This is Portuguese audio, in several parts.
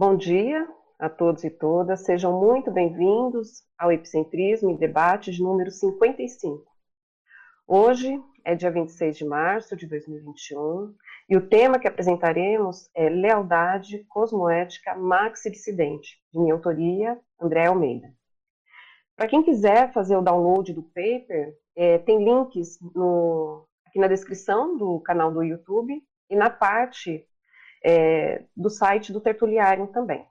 Bom dia a todos e todas, sejam muito bem-vindos ao Epicentrismo e Debates número 55. Hoje é dia 26 de março de 2021 e o tema que apresentaremos é Lealdade Cosmoética Maxi-Dissidente, de minha autoria, André Almeida. Para quem quiser fazer o download do paper, é, tem links no, aqui na descrição do canal do YouTube e na parte é, do site do Tertuliário também.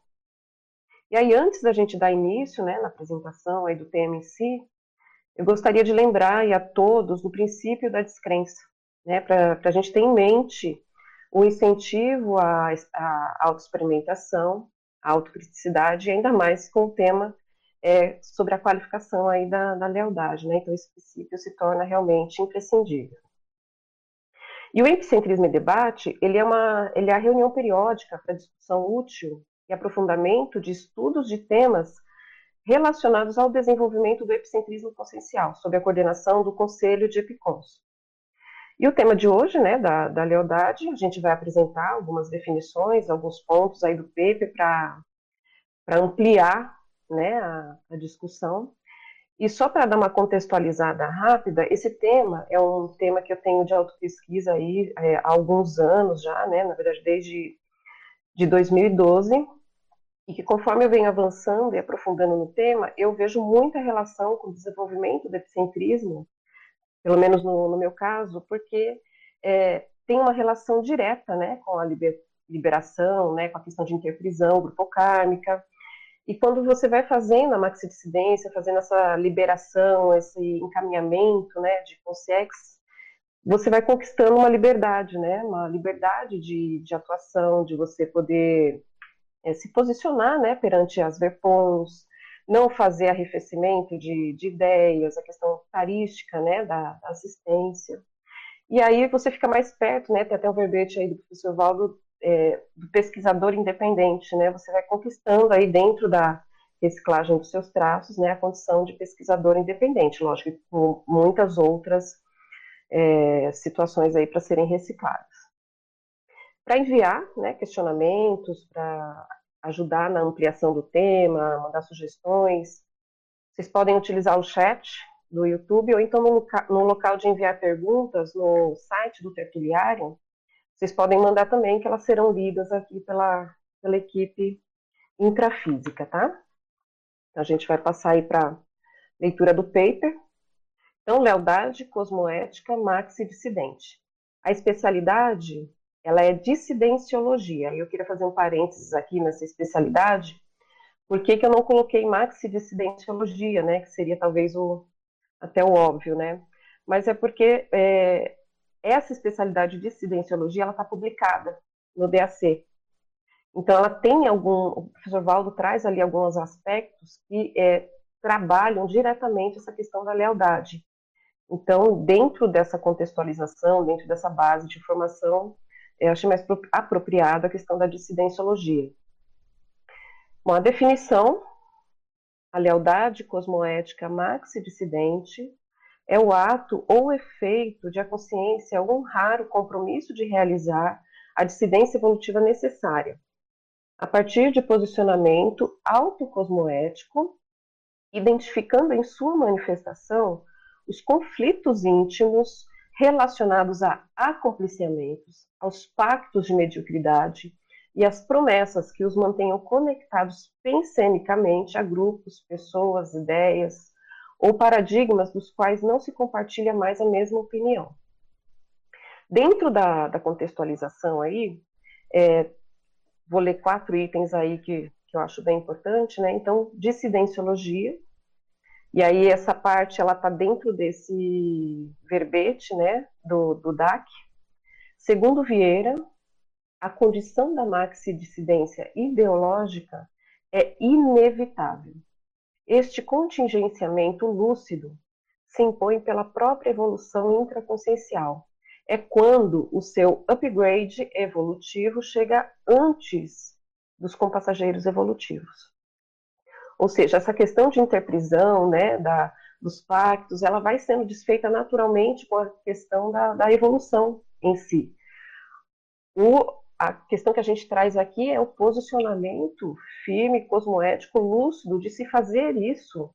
E aí, antes da gente dar início né, na apresentação aí do tema em si, eu gostaria de lembrar a todos do princípio da descrença, né, para a gente ter em mente o incentivo à, à autoexperimentação, à autocriticidade, e ainda mais com o tema é, sobre a qualificação aí da, da lealdade. Né, então, esse princípio se torna realmente imprescindível. E o epicentrismo e debate, ele é, uma, ele é a reunião periódica para discussão útil e aprofundamento de estudos de temas relacionados ao desenvolvimento do epicentrismo consciencial, sob a coordenação do Conselho de Epicons. E o tema de hoje, né, da, da lealdade, a gente vai apresentar algumas definições, alguns pontos aí do paper para ampliar né, a, a discussão. E só para dar uma contextualizada rápida, esse tema é um tema que eu tenho de autopesquisa aí é, há alguns anos já, né, na verdade desde de 2012, e que conforme eu venho avançando e aprofundando no tema, eu vejo muita relação com o desenvolvimento do epicentrismo, pelo menos no, no meu caso, porque é, tem uma relação direta né, com a liber, liberação, né, com a questão de interprisão grupocármica, e quando você vai fazendo a maxidissidência, fazendo essa liberação, esse encaminhamento né, de consciex, você vai conquistando uma liberdade, né, uma liberdade de, de atuação, de você poder é, se posicionar né, perante as VEPONs, não fazer arrefecimento de, de ideias, a questão tarística né, da, da, assistência. E aí você fica mais perto, né, tem até um verbete aí do professor Valdo, é, do pesquisador independente, né, você vai conquistando aí dentro da reciclagem dos seus traços, né, a condição de pesquisador independente, lógico, com muitas outras é, situações aí para serem recicladas para enviar né, questionamentos, para ajudar na ampliação do tema, mandar sugestões. Vocês podem utilizar o chat do YouTube ou então no, no local de enviar perguntas no site do Tertuliário. Vocês podem mandar também, que elas serão lidas aqui pela, pela equipe intrafísica, tá? Então, a gente vai passar aí para leitura do paper. Então, lealdade, cosmoética, maxi dissidente. A especialidade ela é dissidenciologia. Eu queria fazer um parênteses aqui nessa especialidade. Por que, que eu não coloquei maxi-dissidenciologia, né? Que seria talvez o, até o óbvio, né? Mas é porque é, essa especialidade de dissidenciologia, ela está publicada no DAC. Então, ela tem algum... O professor Valdo traz ali alguns aspectos que é, trabalham diretamente essa questão da lealdade. Então, dentro dessa contextualização, dentro dessa base de informação, eu achei mais apropriada a questão da dissidenciologia. Bom, a definição, a lealdade cosmoética maxi-dissidente é o ato ou efeito de a consciência honrar o compromisso de realizar a dissidência evolutiva necessária, a partir de posicionamento autocosmoético, identificando em sua manifestação os conflitos íntimos relacionados a acompliciamentos, aos pactos de mediocridade e às promessas que os mantenham conectados pensemicamente a grupos, pessoas, ideias ou paradigmas dos quais não se compartilha mais a mesma opinião. Dentro da, da contextualização aí, é, vou ler quatro itens aí que, que eu acho bem importante, né? Então, dissidenciologia, e aí essa parte ela está dentro desse verbete, né, do, do DAC. Segundo Vieira, a condição da maxi-dissidência ideológica é inevitável. Este contingenciamento lúcido se impõe pela própria evolução intraconsciencial. É quando o seu upgrade evolutivo chega antes dos compassageiros evolutivos. Ou seja, essa questão de interprisão, né, da, dos pactos, ela vai sendo desfeita naturalmente com a questão da, da evolução em si. O, a questão que a gente traz aqui é o posicionamento firme, cosmoético, lúcido de se fazer isso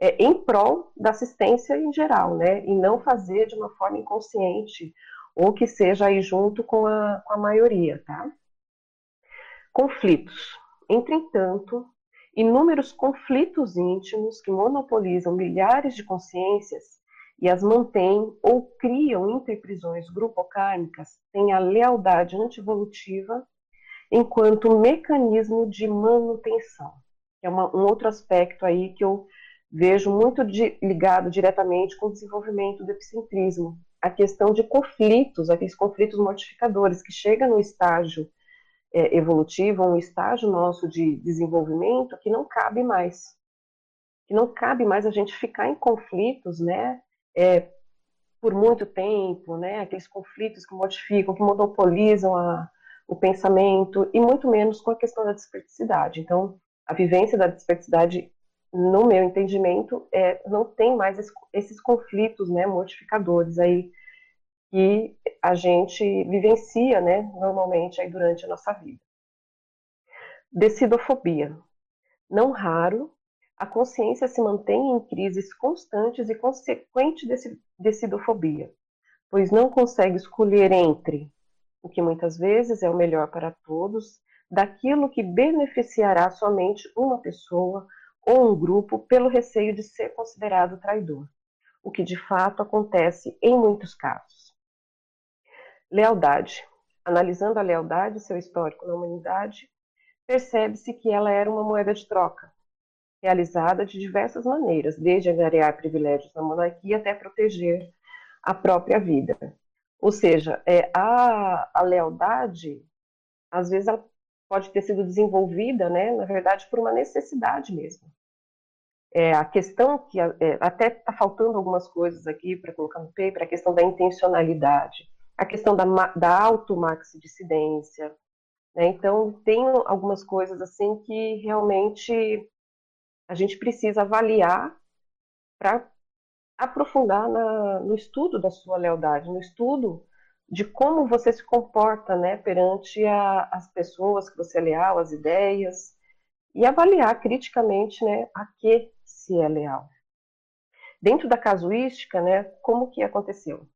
é, em prol da assistência em geral, né? E não fazer de uma forma inconsciente ou que seja aí junto com a, com a maioria, tá? Conflitos. Entretanto, inúmeros conflitos íntimos que monopolizam milhares de consciências e as mantêm ou criam interprisões grupocármicas têm a lealdade antivolutiva enquanto mecanismo de manutenção. É uma, um outro aspecto aí que eu vejo muito de, ligado diretamente com o desenvolvimento do epicentrismo, a questão de conflitos, aqueles conflitos mortificadores que chega no estágio é, evolutivo, um estágio nosso de desenvolvimento que não cabe mais, que não cabe mais a gente ficar em conflitos, né, é, por muito tempo, né, aqueles conflitos que modificam, que monopolizam a, o pensamento e muito menos com a questão da desperticidade. Então, a vivência da desperticidade no meu entendimento, é, não tem mais esse, esses conflitos né, mortificadores aí que a gente vivencia né, normalmente aí durante a nossa vida. Decidofobia. Não raro, a consciência se mantém em crises constantes e consequente decidofobia, pois não consegue escolher entre o que muitas vezes é o melhor para todos, daquilo que beneficiará somente uma pessoa ou um grupo pelo receio de ser considerado traidor, o que de fato acontece em muitos casos. Lealdade. Analisando a lealdade, seu histórico na humanidade, percebe-se que ela era uma moeda de troca, realizada de diversas maneiras, desde angariar privilégios na monarquia até proteger a própria vida. Ou seja, é, a, a lealdade, às vezes, ela pode ter sido desenvolvida, né, na verdade, por uma necessidade mesmo. É, a questão que é, até está faltando algumas coisas aqui para colocar no paper, a questão da intencionalidade, a questão da, da automaxidissidência. Né? Então, tem algumas coisas assim que realmente a gente precisa avaliar para aprofundar na, no estudo da sua lealdade, no estudo de como você se comporta né, perante a, as pessoas que você é leal, as ideias, e avaliar criticamente né, a que se é leal. Dentro da casuística, né, como que aconteceu?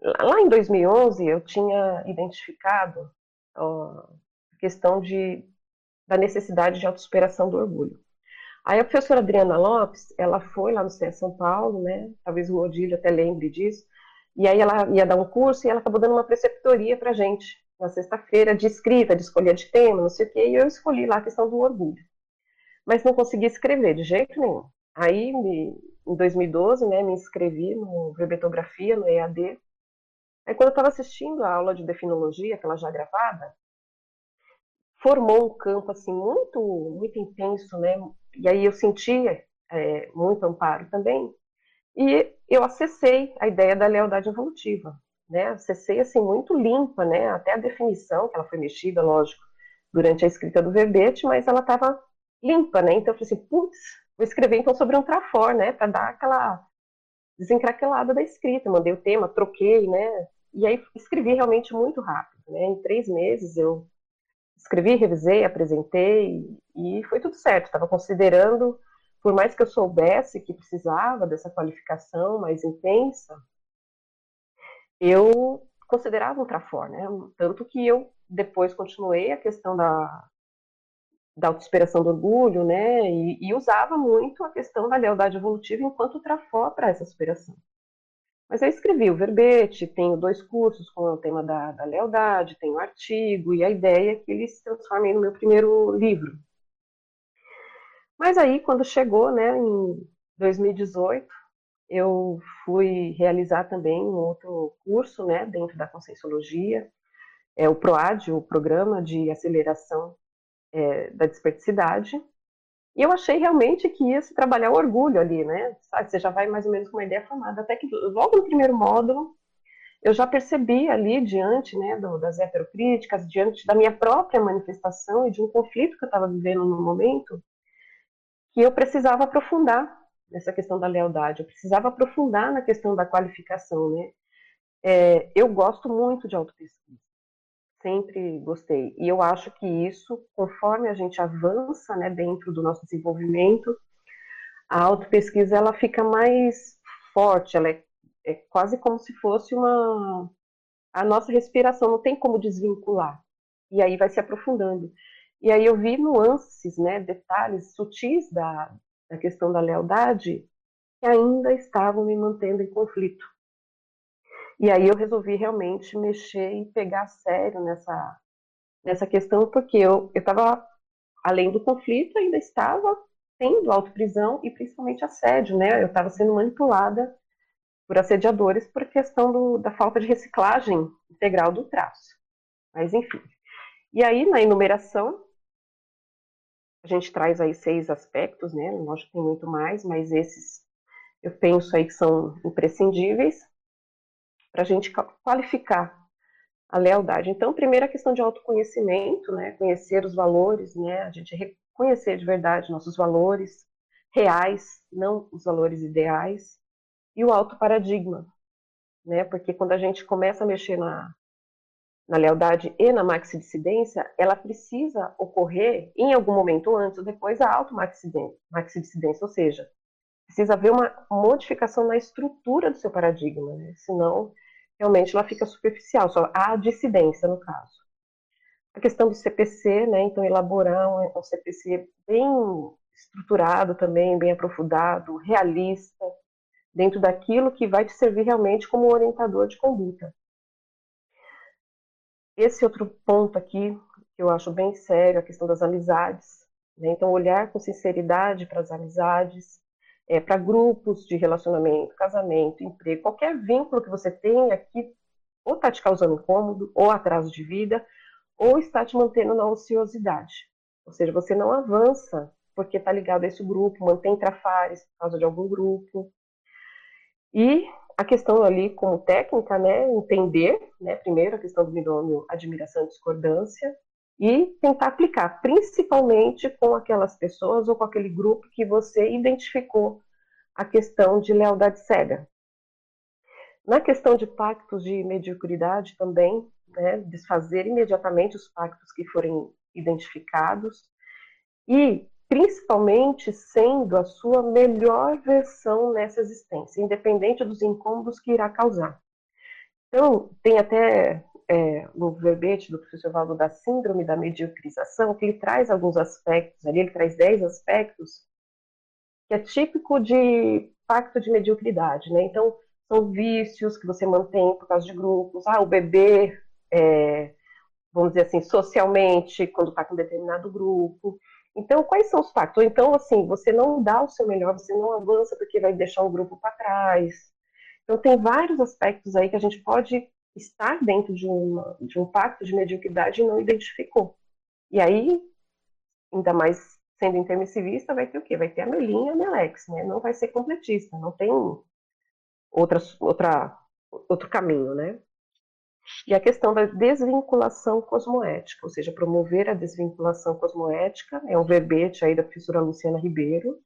Lá em 2011, eu tinha identificado ó, a questão de, da necessidade de autossuperação do orgulho. Aí a professora Adriana Lopes, ela foi lá no CE São Paulo, né, talvez o Odílio até lembre disso, e aí ela ia dar um curso e ela acabou dando uma preceptoria para gente, na sexta-feira, de escrita, de escolha de tema, não sei o quê, e eu escolhi lá a questão do orgulho. Mas não consegui escrever de jeito nenhum. Aí, me, em 2012, né, me inscrevi no Verbetografia, no EAD. Aí, quando eu estava assistindo a aula de definologia, aquela já gravada, formou um campo, assim, muito, muito intenso, né? E aí eu sentia é, muito amparo também. E eu acessei a ideia da lealdade evolutiva né, acessei assim muito limpa, né, até a definição que ela foi mexida, lógico, durante a escrita do verbete, mas ela estava limpa, né? Então eu falei assim, putz, vou escrever então sobre um trafor, né, para dar aquela desencraquelada da escrita. Mandei o tema, troquei, né? E aí escrevi realmente muito rápido, né? Em três meses eu escrevi, revisei, apresentei e foi tudo certo. Estava considerando, por mais que eu soubesse que precisava dessa qualificação mais intensa, eu considerava ultrafor, né? Tanto que eu depois continuei a questão da, da autossuperação do orgulho, né? E, e, usava muito a questão da lealdade evolutiva enquanto ultrafor para essa superação. Mas eu escrevi o verbete, tenho dois cursos com o tema da, da lealdade, tenho artigo, e a ideia é que ele se transforme no meu primeiro livro. Mas aí, quando chegou, né, em 2018, eu fui realizar também um outro curso, né, dentro da Conscienciologia, é o PROAD, o Programa de Aceleração é, da Desperticidade, e eu achei realmente que ia se trabalhar o orgulho ali, né, Sabe, você já vai mais ou menos com uma ideia formada, até que logo no primeiro módulo, eu já percebi ali, diante né, do, das heterocríticas, diante da minha própria manifestação e de um conflito que eu estava vivendo no momento, que eu precisava aprofundar nessa questão da lealdade. Eu precisava aprofundar na questão da qualificação, né? É, eu gosto muito de autopesquisa. Sempre gostei. E eu acho que isso, conforme a gente avança né, dentro do nosso desenvolvimento, a autopesquisa ela fica mais forte, ela é, é quase como se fosse uma a nossa respiração, não tem como desvincular. E aí vai se aprofundando. E aí eu vi nuances, né, detalhes sutis da, da questão da lealdade que ainda estavam me mantendo em conflito. E aí eu resolvi realmente mexer e pegar sério nessa, nessa questão, porque eu estava, além do conflito, ainda estava tendo autoprisão e principalmente assédio, né? Eu estava sendo manipulada por assediadores por questão do, da falta de reciclagem integral do traço. Mas enfim. E aí, na enumeração, a gente traz aí seis aspectos, né? Lógico que tem muito mais, mas esses eu penso aí que são imprescindíveis para a gente qualificar a lealdade. Então, primeiro a questão de autoconhecimento, né? Conhecer os valores, né? A gente reconhecer de verdade nossos valores reais, não os valores ideais, e o autoparadigma, né? Porque quando a gente começa a mexer na, na lealdade e na maxidissidência, ela precisa ocorrer em algum momento antes ou depois da automaxidissidência, ou seja, precisa haver uma modificação na estrutura do seu paradigma, né? senão realmente ela fica superficial, só há dissidência no caso. A questão do CPC, né? então elaborar um, CPC bem estruturado também, bem aprofundado, realista, dentro daquilo que vai te servir realmente como orientador de conduta. Esse outro ponto aqui, que eu acho bem sério, a questão das amizades. Né? Então, olhar com sinceridade para as amizades, é, para grupos de relacionamento, casamento, emprego, qualquer vínculo que você tenha que ou está te causando incômodo, ou atraso de vida, ou está te mantendo na ociosidade. Ou seja, você não avança porque está ligado a esse grupo, mantém trafares por causa de algum grupo. E a questão ali como técnica, né, entender, né, primeiro a questão do binômio admiração e discordância, e tentar aplicar, principalmente com aquelas pessoas ou com aquele grupo que você identificou a questão de lealdade cega. Na questão de pactos de mediocridade também, né, desfazer imediatamente os pactos que forem identificados e principalmente sendo a sua melhor versão nessa existência, independente dos incômodos que irá causar. Então, tem até é, no verbete do professor Valdo da síndrome da mediocrização, que ele traz alguns aspectos ali, ele traz 10 aspectos, que é típico de pacto de mediocridade, né? Então, são vícios que você mantém por causa de grupos, ah, o bebê, é, vamos dizer assim, socialmente, quando está com determinado grupo. Então, quais são os pactos? Então, assim, você não dá o seu melhor, você não avança porque vai deixar o grupo para trás. Então, tem vários aspectos aí que a gente pode estar dentro de, uma, de um pacto de mediocridade e não identificou. E aí, ainda mais sendo intermissivista, vai ter o quê? Vai ter a Melinha e a Melex, né? Não vai ser completista, não tem outra, outra, outro caminho, né? E a questão da desvinculação cosmoética, ou seja, promover a desvinculação cosmoética, é um verbete aí da professora Luciana Ribeiro,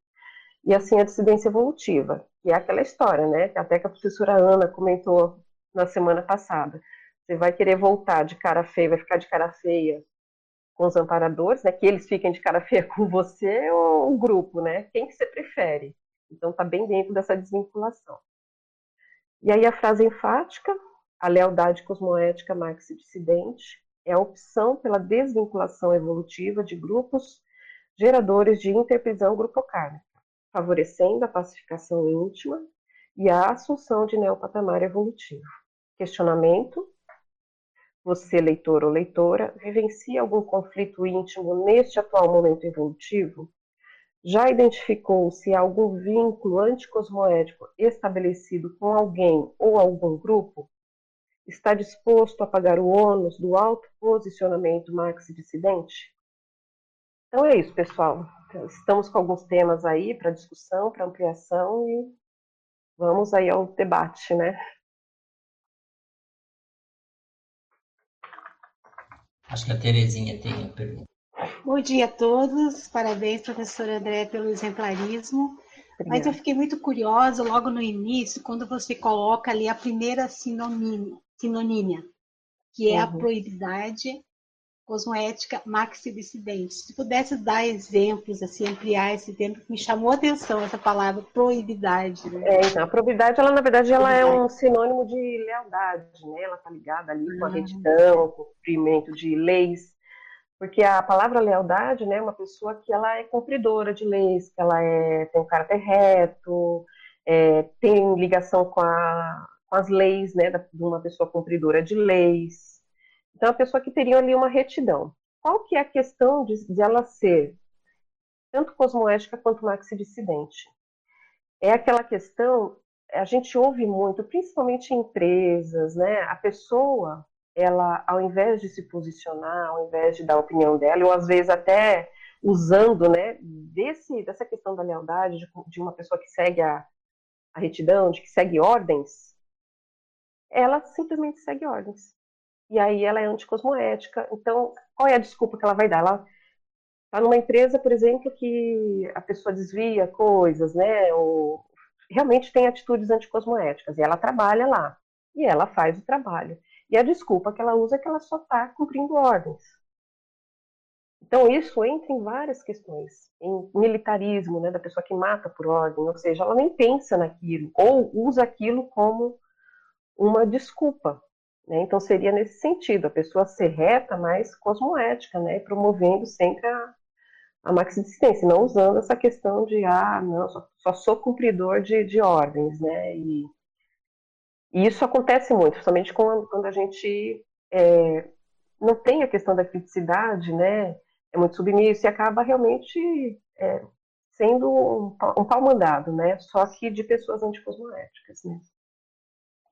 e assim a dissidência evolutiva, que é aquela história, né? Até que a professora Ana comentou na semana passada. Você vai querer voltar de cara feia, vai ficar de cara feia com os amparadores, né? Que eles fiquem de cara feia com você ou o grupo, né? Quem que você prefere? Então tá bem dentro dessa desvinculação. E aí a frase enfática, a lealdade cosmoética marxo-dissidente, é a opção pela desvinculação evolutiva de grupos geradores de interprisão grupocármica, favorecendo a pacificação íntima e a assunção de neopatamar evolutivo. Questionamento: Você, leitor ou leitora, vivencia algum conflito íntimo neste atual momento evolutivo? Já identificou se há algum vínculo anticosmoético estabelecido com alguém ou algum grupo? Está disposto a pagar o ônus do alto posicionamento marxi-dissidente? Então é isso, pessoal. Estamos com alguns temas aí para discussão, para ampliação e vamos aí ao debate, né? Acho que a Terezinha tem a pergunta. Bom dia a todos, parabéns, professor André, pelo exemplarismo. Obrigada. Mas eu fiquei muito curiosa logo no início, quando você coloca ali a primeira sinonímia, sinonímia que é uhum. a proibidade cosmoética maxi-dissidente. Se pudesse dar exemplos, assim, ampliar esse tempo, me chamou a atenção essa palavra probidade. Né? É, então, a probidade, ela na verdade, ela é um sinônimo de lealdade, né? Ela está ligada ali com a ah. retidão, com o cumprimento de leis, porque a palavra lealdade, né, é uma pessoa que ela é cumpridora de leis, que ela é, tem um caráter reto, é, tem ligação com, a, com as leis, né, de uma pessoa cumpridora de leis, então, a pessoa que teria ali uma retidão. Qual que é a questão de, de ela ser tanto cosmoética quanto maxi-dissidente? É aquela questão, a gente ouve muito, principalmente em empresas, né? A pessoa, ela, ao invés de se posicionar, ao invés de dar a opinião dela, ou às vezes até usando, né, desse, dessa questão da lealdade, de, de uma pessoa que segue a, a retidão, de que segue ordens, ela simplesmente segue ordens e aí ela é anticosmoética. Então, qual é a desculpa que ela vai dar? Ela está numa empresa, por exemplo, que a pessoa desvia coisas, né? Ou realmente tem atitudes anticosmoéticas, e ela trabalha lá, e ela faz o trabalho. E a desculpa que ela usa é que ela só está cumprindo ordens. Então, isso entra em várias questões. Em militarismo, né, da pessoa que mata por ordem, ou seja, ela nem pensa naquilo, ou usa aquilo como uma desculpa né? Então, seria nesse sentido, a pessoa ser reta, mas cosmoética, né? promovendo sempre a, a maxidistência, não usando essa questão de, ah, não, só, só sou cumpridor de, de ordens, né? E, e, isso acontece muito, principalmente quando, quando a gente é, não tem a questão da criticidade, né? É muito submisso e acaba realmente é, sendo um, um pau mandado, né? Só que de pessoas anticosmoéticas, né?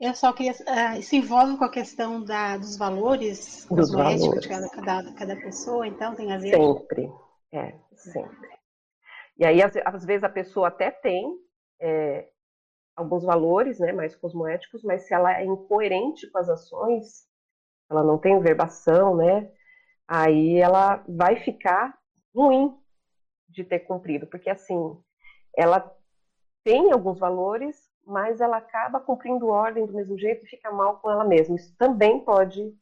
Eu só queria. Uh, isso envolve com a questão da, dos valores dos valores. de cada, cada, cada, pessoa, então tem a ver? Sempre, é, sempre. E aí, às, às vezes, a pessoa até tem é, alguns valores né, mais cosmoéticos, mas se ela é incoerente com as ações, ela não tem verbação, né? Aí ela vai ficar ruim de ter cumprido, porque assim, ela tem alguns valores, mas ela acaba cumprindo ordem do mesmo jeito e fica mal com ela mesma. Isso também pode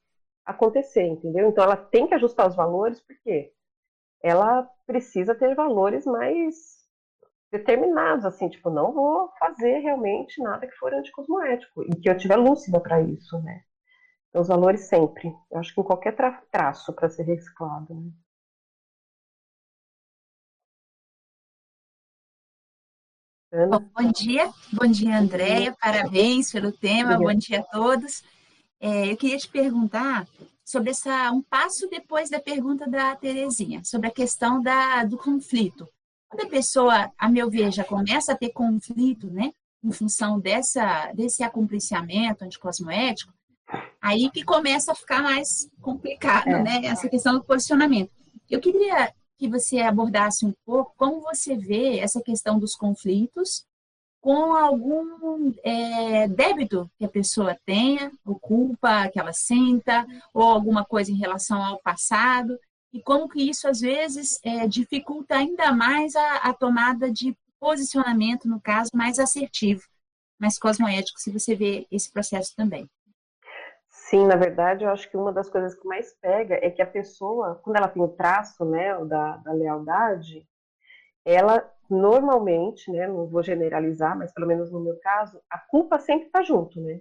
acontecer, entendeu? Então ela tem que ajustar os valores, porque ela precisa ter valores mais determinados, assim, tipo, não vou fazer realmente nada que for anticosmoético, e que eu tiver lúcida para isso, né? Então, os valores sempre. Eu acho que em qualquer tra traço para ser reciclado, né? Bom, bom dia, bom dia, Andréia, parabéns pelo tema, bom dia a todos. É, eu queria te perguntar sobre essa, um passo depois da pergunta da Terezinha, sobre a questão da, do conflito. Quando a pessoa, a meu ver, já começa a ter conflito, né, em função dessa, desse acompliciamento anticosmoético, aí que começa a ficar mais complicado, é. né, essa questão do posicionamento. Eu queria que você abordasse um pouco como você vê essa questão dos conflitos com algum é, débito que a pessoa tenha, ou culpa que ela sinta, ou alguma coisa em relação ao passado, e como que isso às vezes é, dificulta ainda mais a, a, tomada de posicionamento, no caso, mais assertivo, mais cosmoético, se você vê esse processo também. Sim, na verdade, eu acho que uma das coisas que mais pega é que a pessoa, quando ela tem o traço, né, da, da lealdade, ela normalmente, né, não vou generalizar, mas pelo menos no meu caso, a culpa sempre está junto, né?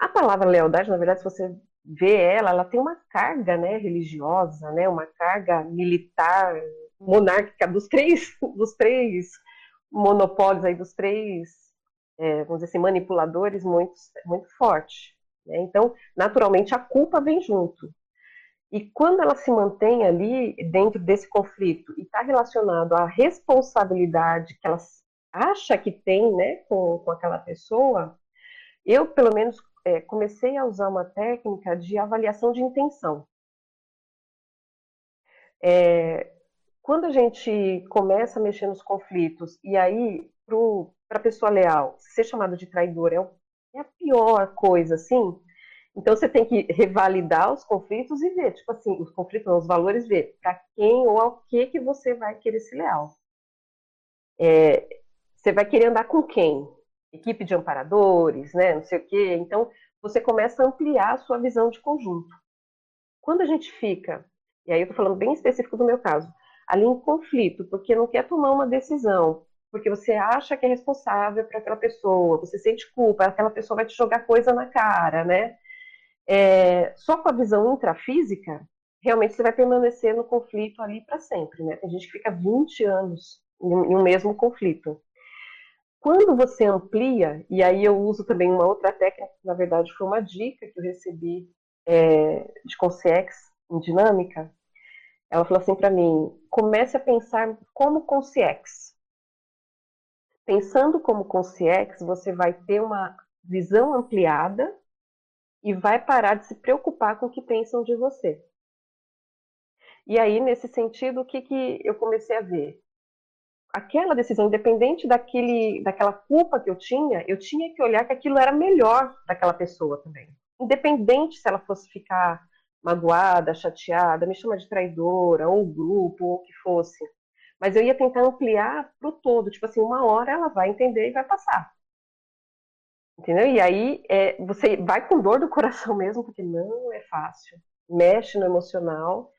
A palavra lealdade, na verdade, se você vê ela, ela tem uma carga, né, religiosa, né, uma carga militar, monárquica dos três, dos três monopólios aí, dos três, é, vamos dizer assim, manipuladores muito, muito forte. Né? Então, naturalmente, a culpa vem junto. E quando ela se mantém ali dentro desse conflito e está relacionado à responsabilidade que ela acha que tem né, com, com aquela pessoa, eu, pelo menos, é, comecei a usar uma técnica de avaliação de intenção. É, quando a gente começa a mexer nos conflitos e aí, para a pessoa leal, ser chamado de traidor é o é a pior coisa, assim. Então você tem que revalidar os conflitos e ver, tipo assim, os conflitos, os valores, ver para quem ou ao que que você vai querer ser leal. É, você vai querer andar com quem? Equipe de amparadores, né? Não sei o quê. Então você começa a ampliar a sua visão de conjunto. Quando a gente fica, e aí eu estou falando bem específico do meu caso, ali em conflito, porque não quer tomar uma decisão, porque você acha que é responsável para aquela pessoa, você sente culpa, aquela pessoa vai te jogar coisa na cara, né? É, só com a visão intrafísica, realmente você vai permanecer no conflito ali para sempre, né? Tem gente que fica 20 anos em, um mesmo conflito. Quando você amplia, e aí eu uso também uma outra técnica, que na verdade foi uma dica que eu recebi é, de Consciex em dinâmica, ela falou assim para mim: comece a pensar como Consciex. Pensando como Consciex, você vai ter uma visão ampliada e vai parar de se preocupar com o que pensam de você. E aí, nesse sentido, o que, que eu comecei a ver? aquela decisão, independente daquele, daquela culpa que eu tinha, eu tinha que olhar que aquilo era melhor daquela pessoa também. Independente se ela fosse ficar magoada, chateada, me chama de traidora, ou grupo, ou o que fosse. Mas eu ia tentar ampliar para o todo. Tipo assim, uma hora ela vai entender e vai passar. Entendeu? E aí é, você vai com dor do coração mesmo, porque não é fácil. Mexe no emocional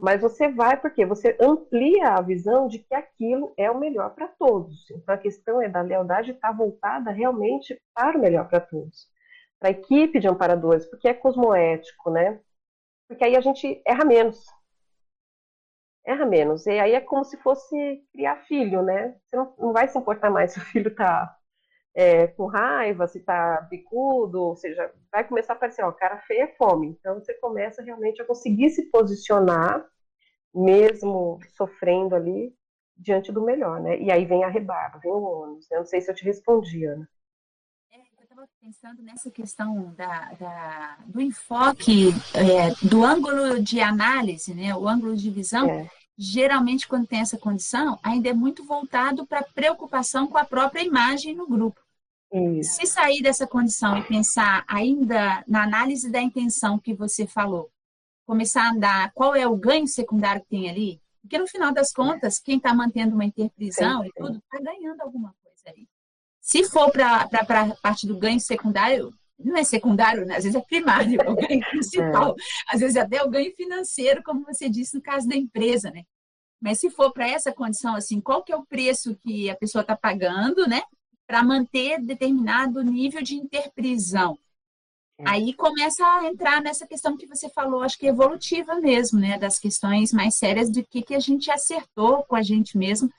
mas você vai porque você amplia a visão de que aquilo é o melhor para todos. Então a questão é da lealdade estar tá voltada realmente para o melhor para todos, para a equipe de amparadores, porque é cosmoético, né? Porque aí a gente erra menos. Erra menos. E aí é como se fosse criar filho, né? Você não, não vai se importar mais se o filho está é, com raiva, se está bicudo, ou seja, vai começar a aparecer, ó, cara feia é fome. Então você começa realmente a conseguir se posicionar, mesmo sofrendo ali, diante do melhor, né? E aí vem a rebarba, vem o ônus. Né? Não sei se eu te respondi, Ana. É, eu estava pensando nessa questão da, da do enfoque, é, do ângulo de análise, né? o ângulo de visão. É geralmente, quando tem essa condição, ainda é muito voltado para preocupação com a própria imagem no grupo. Isso. Se sair dessa condição e pensar ainda na análise da intenção que você falou, começar a andar qual é o ganho secundário que tem ali, porque no final das contas, quem está mantendo uma interprisão e tudo, está ganhando alguma coisa ali. Se for para a parte do ganho secundário, não é secundário, né? às vezes é primário, é o ganho principal, é. às vezes até o ganho financeiro, como você disse no caso da empresa, né? Mas se for para essa condição, assim, qual que é o preço que a pessoa está pagando, né? Para manter determinado nível de interprisão. É. Aí começa a entrar nessa questão que você falou, acho que evolutiva mesmo, né? Das questões mais sérias do que, que a gente acertou com a gente mesmo,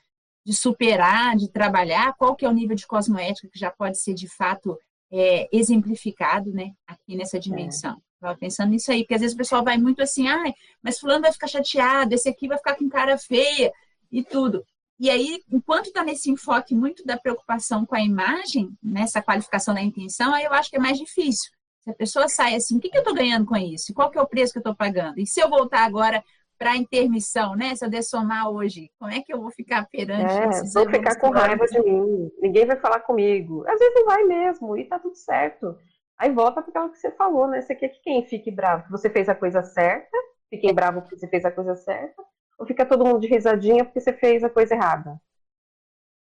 de superar, de trabalhar, qual que é o nível de cosmoética que já pode ser de fato é, exemplificado, né, aqui nessa dimensão. Estava pensando nisso aí, porque às vezes o pessoal vai muito assim, ah, mas fulano vai ficar chateado, esse aqui vai ficar com cara feia e tudo. E aí, enquanto está nesse enfoque muito da preocupação com a imagem, nessa qualificação da intenção, aí eu acho que é mais difícil. Se a pessoa sai assim, o que, que eu estou ganhando com isso? Qual que é o preço que eu estou pagando? E se eu voltar agora para a intermissão, né? Se eu dessomar hoje, como é que eu vou ficar perante é, esses Vou ficar com raiva de mim, ninguém vai falar comigo. Às vezes vai mesmo, e tá tudo certo. Aí volta para aquilo que você falou, né? Você quer que quem fique bravo? Que você fez a coisa certa, fiquem bravo porque você fez a coisa certa, ou fica todo mundo de risadinha porque você fez a coisa errada?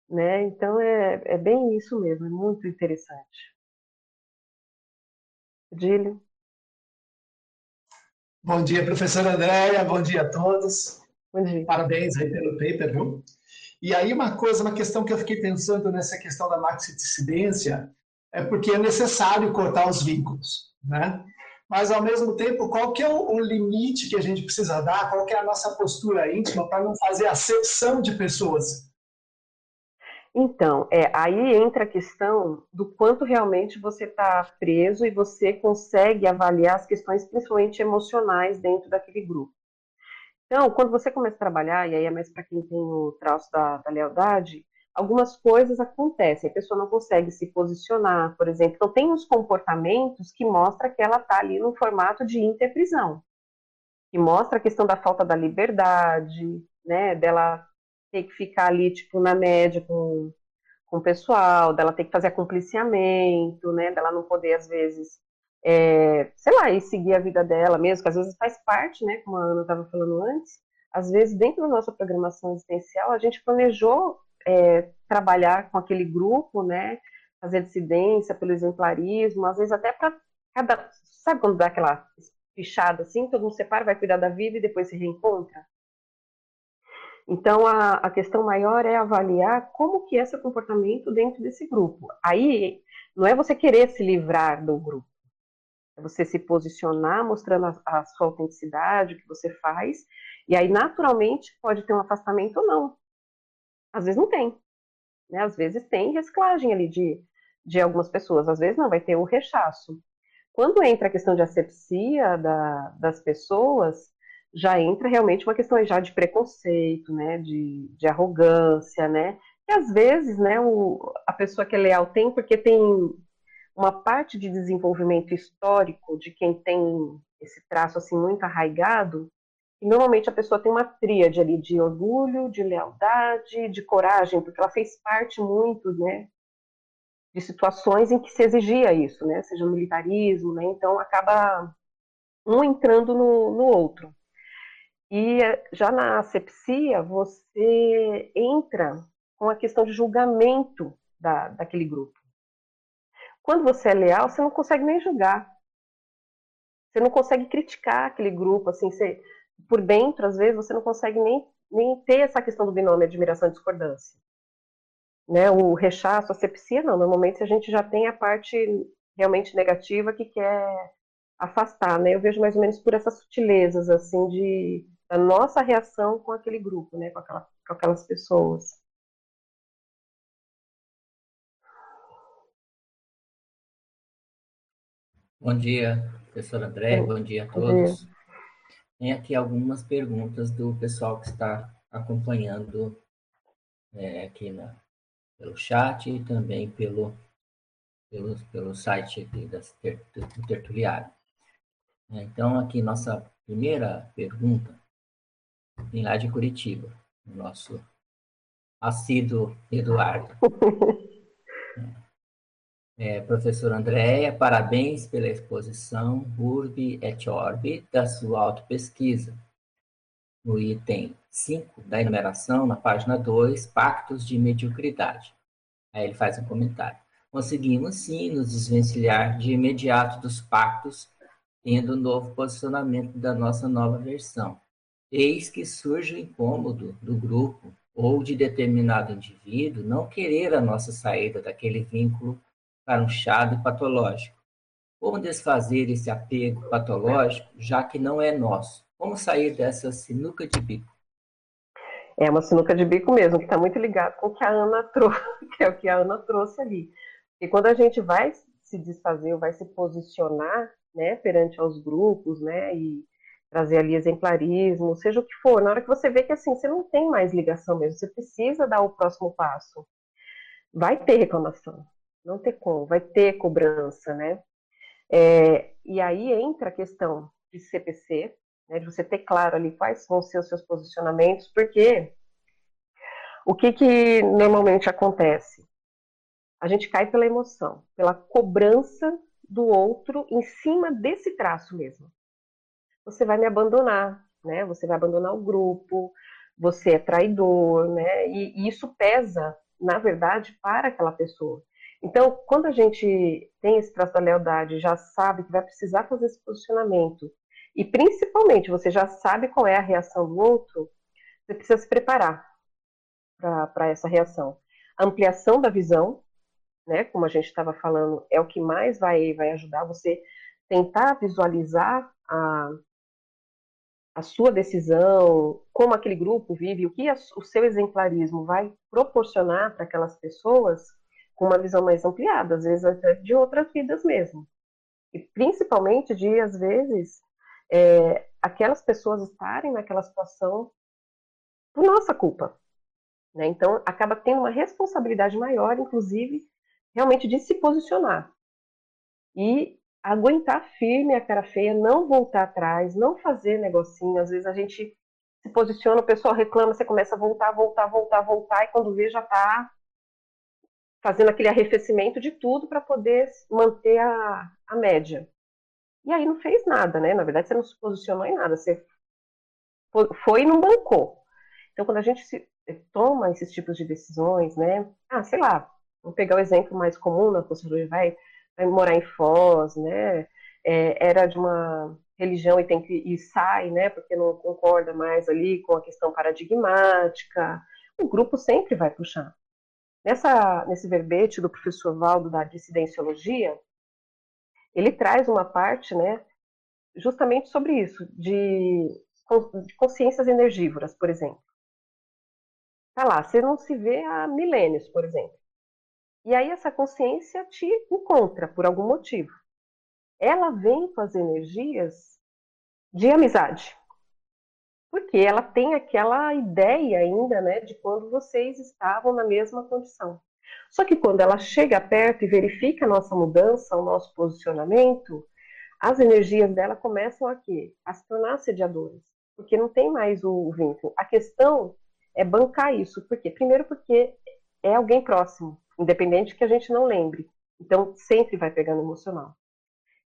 Né? Então é, é bem isso mesmo, é muito interessante. Dílio? Bom dia, professora Andréia, bom dia a todos. Bom dia. Parabéns aí pelo paper, viu? E aí uma coisa, uma questão que eu fiquei pensando nessa questão da maxidissidência, é porque é necessário cortar os vínculos, né? Mas, ao mesmo tempo, qual que é o, limite que a gente precisa dar, qual que é a nossa postura íntima para não fazer acepção de pessoas? Então, é, aí entra a questão do quanto realmente você está preso e você consegue avaliar as questões, principalmente emocionais, dentro daquele grupo. Então, quando você começa a trabalhar, e aí é mais para quem tem o traço da, da, lealdade, algumas coisas acontecem, a pessoa não consegue se posicionar, por exemplo. Então, tem uns comportamentos que mostram que ela está ali no formato de interprisão, que mostra a questão da falta da liberdade, né, dela ter que ficar ali, tipo, na média com, com o pessoal, dela ter que fazer acompliciamento, né, dela não poder, às vezes, é, sei lá, ir seguir a vida dela mesmo, que às vezes faz parte, né, como a Ana estava falando antes, às vezes, dentro da nossa programação existencial, a gente planejou é, trabalhar com aquele grupo, né, fazer dissidência pelo exemplarismo, às vezes até para cada, sabe quando dá aquela fechada assim, todo mundo separa, vai cuidar da vida e depois se reencontra? Então, a, a questão maior é avaliar como que é seu comportamento dentro desse grupo. Aí, não é você querer se livrar do grupo, é você se posicionar mostrando a, a sua autenticidade, o que você faz, e aí, naturalmente, pode ter um afastamento ou não. Às vezes não tem. Né? Às vezes tem reciclagem ali de, de algumas pessoas, às vezes não, vai ter o rechaço. Quando entra a questão de asepsia da, das pessoas, já entra realmente uma questão já de preconceito, né, de, de arrogância, né, e às vezes, né, o, a pessoa que é leal tem porque tem uma parte de desenvolvimento histórico de quem tem esse traço assim muito arraigado, e normalmente a pessoa tem uma tríade ali de orgulho, de lealdade, de coragem, porque ela fez parte muito, né, de situações em que se exigia isso, né, seja militarismo, né, então acaba um entrando no, no outro. E já na asepsia, você entra com a questão de julgamento da, daquele grupo. Quando você é leal, você não consegue nem julgar. Você não consegue criticar aquele grupo, assim, você, por dentro, às vezes, você não consegue nem, nem ter essa questão do binômio admiração e discordância. Né? O rechaço, a asepsia, não. Normalmente a gente já tem a parte realmente negativa que quer afastar, né? Eu vejo mais ou menos por essas sutilezas, assim, de da nossa reação com aquele grupo, né, com, aquela, com aquelas pessoas. Bom dia, professor André, bom, bom dia a todos. Dia. Tem aqui algumas perguntas do pessoal que está acompanhando é, aqui na, pelo chat e também pelo, pelo, pelo site aqui das, do Tertuliário. Então, aqui nossa primeira pergunta vem lá de Curitiba, o nosso assíduo Eduardo. É, professor Andréia, parabéns pela exposição Urbi et Orbi da sua autopesquisa. No item 5 da enumeração, na página 2, Pactos de Mediocridade. Aí ele faz um comentário. Conseguimos sim nos desvencilhar de imediato dos pactos, tendo um novo posicionamento da nossa nova versão. Eis que surge o incômodo do grupo ou de determinado indivíduo não querer a nossa saída daquele vínculo carunchado e patológico. Como desfazer esse apego patológico, já que não é nosso? Como sair dessa sinuca de bico? É uma sinuca de bico mesmo, que está muito ligado com o que a Ana trouxe, que é o que a Ana trouxe ali. E quando a gente vai se desfazer vai se posicionar, né, perante aos grupos, né, e trazer ali exemplarismo, seja o que for, na hora que você vê que assim, você não tem mais ligação mesmo, você precisa dar o próximo passo. Vai ter reclamação, não ter como, vai ter cobrança, né? É, e aí entra a questão de CPC, né, de você ter claro ali quais vão ser os seus posicionamentos, porque o que, que normalmente acontece? A gente cai pela emoção, pela cobrança do outro em cima desse traço mesmo você vai me abandonar, né? Você vai abandonar o grupo, você é traidor, né? E, e isso pesa, na verdade, para aquela pessoa. Então, quando a gente tem esse traço da lealdade, já sabe que vai precisar fazer esse posicionamento, e principalmente você já sabe qual é a reação do outro, você precisa se preparar para essa reação. A ampliação da visão, né, como a gente estava falando, é o que mais vai, vai ajudar você tentar visualizar a, a sua decisão, como aquele grupo vive, o que o seu exemplarismo vai proporcionar para aquelas pessoas com uma visão mais ampliada, às vezes até de outras vidas mesmo. E principalmente de, às vezes, é, aquelas pessoas estarem naquela situação por nossa culpa. Né? Então, acaba tendo uma responsabilidade maior, inclusive, realmente de se posicionar. E aguentar firme a cara feia, não voltar atrás, não fazer negocinho. Às vezes a gente se posiciona, o pessoal reclama, você começa a voltar, voltar, voltar, voltar, e quando vê já está fazendo aquele arrefecimento de tudo para poder manter a, a média. E aí não fez nada, né? Na verdade, você não se posicionou em nada, você foi e não bancou. Então, quando a gente se, toma esses tipos de decisões, né? Ah, sei lá, vamos pegar o exemplo mais comum na vai vai morar em Foz, né? É, era de uma religião e tem que e sai, né, porque não concorda mais ali com a questão paradigmática, o grupo sempre vai puxar. Nessa, nesse verbete do professor Valdo da dissidenciologia, ele traz uma parte, né, justamente sobre isso, de, de consciências energívoras, por exemplo. Tá lá, você não se vê há milênios, por exemplo. E aí essa consciência te encontra por algum motivo. Ela vem com as energias de amizade. Porque ela tem aquela ideia ainda, né, de quando vocês estavam na mesma condição. Só que quando ela chega perto e verifica a nossa mudança, o nosso posicionamento, as energias dela começam a quê? A se tornar assediadoras, porque não tem mais o vínculo. A questão é bancar isso. Por quê? Primeiro porque é alguém próximo, independente que a gente não lembre. Então, sempre vai pegando emocional.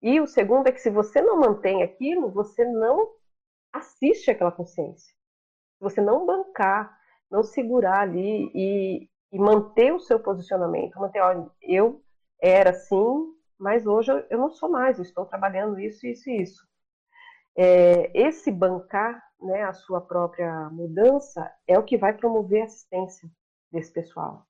E o segundo é que se você não mantém aquilo, você não assiste aquela consciência. Se você não bancar, não segurar ali e, e manter o seu posicionamento, manter, olha, eu era assim, mas hoje eu, não sou mais, eu estou trabalhando isso, isso e isso. É, esse bancar né, a sua própria mudança é o que vai promover a assistência desse pessoal.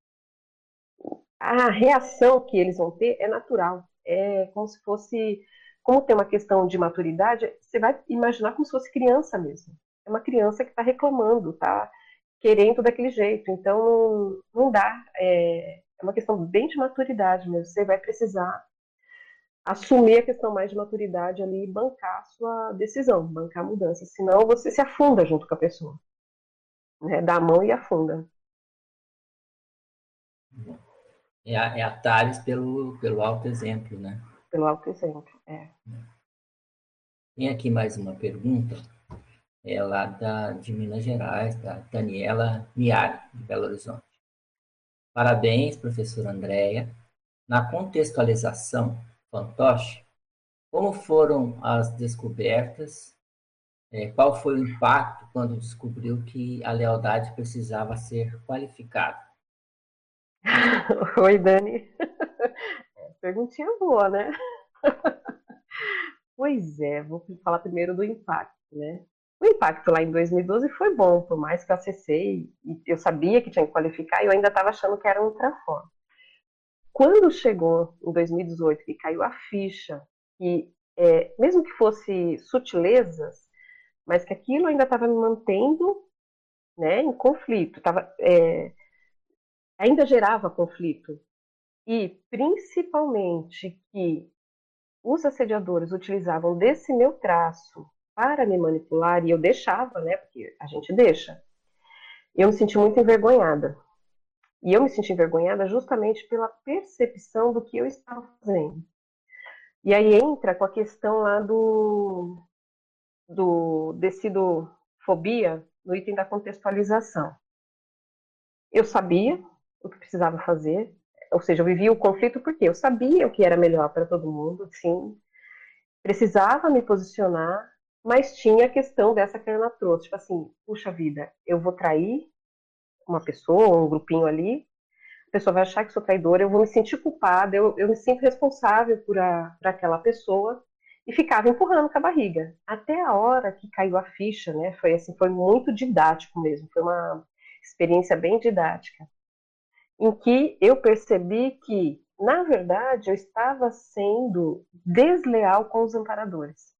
A reação que eles vão ter é natural, é como se fosse, como tem uma questão de maturidade, você vai imaginar como se fosse criança mesmo. É uma criança que está reclamando, está querendo daquele jeito. Então, não dá. É, é uma questão bem de maturidade mesmo. Você vai precisar assumir a questão mais de maturidade ali e bancar a sua decisão, bancar a mudança. Senão você se afunda junto com a pessoa. Né? Dá a mão e afunda. É a, é a Thales pelo, pelo alto exemplo, né? Pelo alto exemplo, é. Tem aqui mais uma pergunta, é lá da, de Minas Gerais, da Daniela Miari, de Belo Horizonte. Parabéns, professora Andréia. Na contextualização fantoche, como foram as descobertas? É, qual foi o impacto quando descobriu que a lealdade precisava ser qualificada? Oi, Dani. Perguntinha boa, né? pois é, vou falar primeiro do impacto, né? O impacto lá em 2012 foi bom, por mais que eu acessei e eu sabia que tinha que qualificar, eu ainda estava achando que era um Ultraform. Quando chegou em 2018, que caiu a ficha, que é, mesmo que fosse sutilezas, mas que aquilo ainda estava me mantendo né, em conflito, tava, é, ainda gerava conflito. E, principalmente, que os assediadores utilizavam desse meu traço para me manipular, e eu deixava, né, porque a gente deixa, eu me senti muito envergonhada. E eu me senti envergonhada justamente pela percepção do que eu estava fazendo. E aí entra com a questão lá do, do decidofobia no item da contextualização. Eu sabia o que precisava fazer, ou seja, eu vivia o conflito porque eu sabia o que era melhor para todo mundo, sim, precisava me posicionar, mas tinha a questão dessa que a Ana trouxe, tipo assim, puxa vida, eu vou trair uma pessoa, um grupinho ali, a pessoa vai achar que sou traidora, eu vou me sentir culpada, eu, eu me sinto responsável por, a, por aquela pessoa, e ficava empurrando com a barriga. Até a hora que caiu a ficha, né? Foi assim, foi muito didático mesmo, foi uma experiência bem didática, em que eu percebi que, na verdade, eu estava sendo desleal com os amparadores.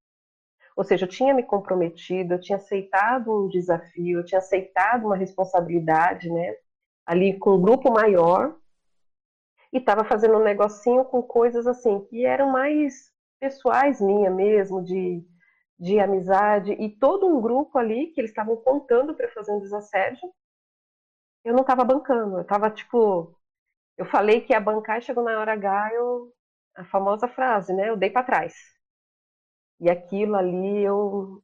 Ou seja, eu tinha me comprometido, eu tinha aceitado um desafio, eu tinha aceitado uma responsabilidade, né? Ali com um grupo maior, e estava fazendo um negocinho com coisas assim que eram mais pessoais minha mesmo, de, de amizade, e todo um grupo ali que eles estavam contando para fazer um desassédio, eu não estava bancando, eu estava tipo, eu falei que ia bancar e chegou na hora H, eu, a famosa frase, né? Eu dei para trás. E aquilo ali eu,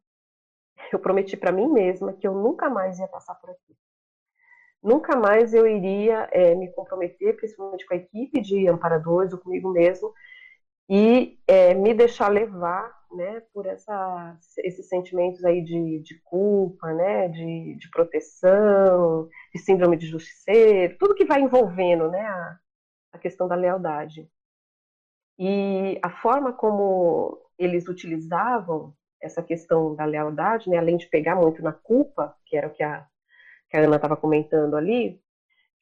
eu prometi para mim mesma que eu nunca mais ia passar por aqui. Nunca mais eu iria é, me comprometer, principalmente com a equipe de amparadores ou comigo mesmo, e é, me deixar levar né, por esses sentimentos aí de, de culpa, né, de, de, proteção, de síndrome de justiceiro, tudo que vai envolvendo né, a, a questão da lealdade. E a forma como eles utilizavam essa questão da lealdade, né, além de pegar muito na culpa, que era o que a, que a Ana estava comentando ali,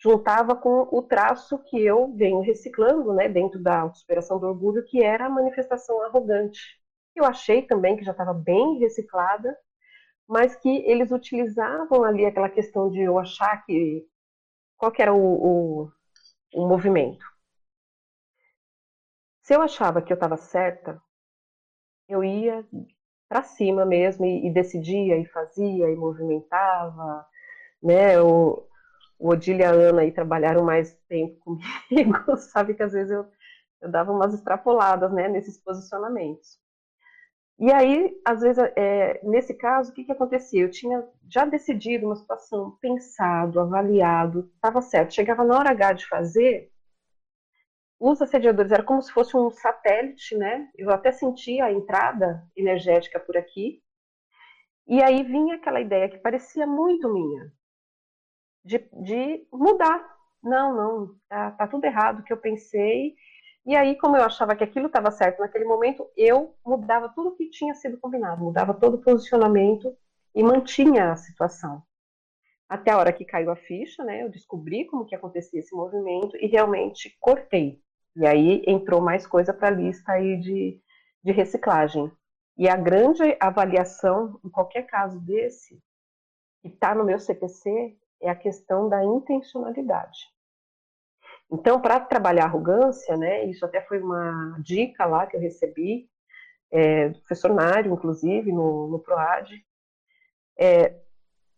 juntava com o traço que eu venho reciclando, né, dentro da superação do orgulho, que era a manifestação arrogante. Eu achei também que já estava bem reciclada, mas que eles utilizavam ali aquela questão de eu achar que qual que era o, o, o movimento. Se eu achava que eu estava certa, eu ia para cima mesmo e, e, decidia e fazia e movimentava, né? O, o Odile e a Ana aí trabalharam mais tempo comigo, sabe que às vezes eu, eu dava umas extrapoladas, né, nesses posicionamentos. E aí, às vezes, é, nesse caso, o que, que acontecia? Eu tinha já decidido uma situação, pensado, avaliado, estava certo. Chegava na hora H de fazer, os assediadores era como se fosse um satélite, né? Eu até sentia a entrada energética por aqui. E aí vinha aquela ideia que parecia muito minha, de, de mudar. Não, não, tá, tá tudo errado o que eu pensei. E aí, como eu achava que aquilo estava certo naquele momento, eu mudava tudo que tinha sido combinado, mudava todo o posicionamento e mantinha a situação. Até a hora que caiu a ficha, né, eu descobri como que acontecia esse movimento e realmente cortei. E aí entrou mais coisa para a lista aí de, de reciclagem. E a grande avaliação, em qualquer caso desse, que está no meu CPC, é a questão da intencionalidade. Então, para trabalhar arrogância, né, isso até foi uma dica lá que eu recebi, é, do professor Nário, inclusive, no, no PROAD, é,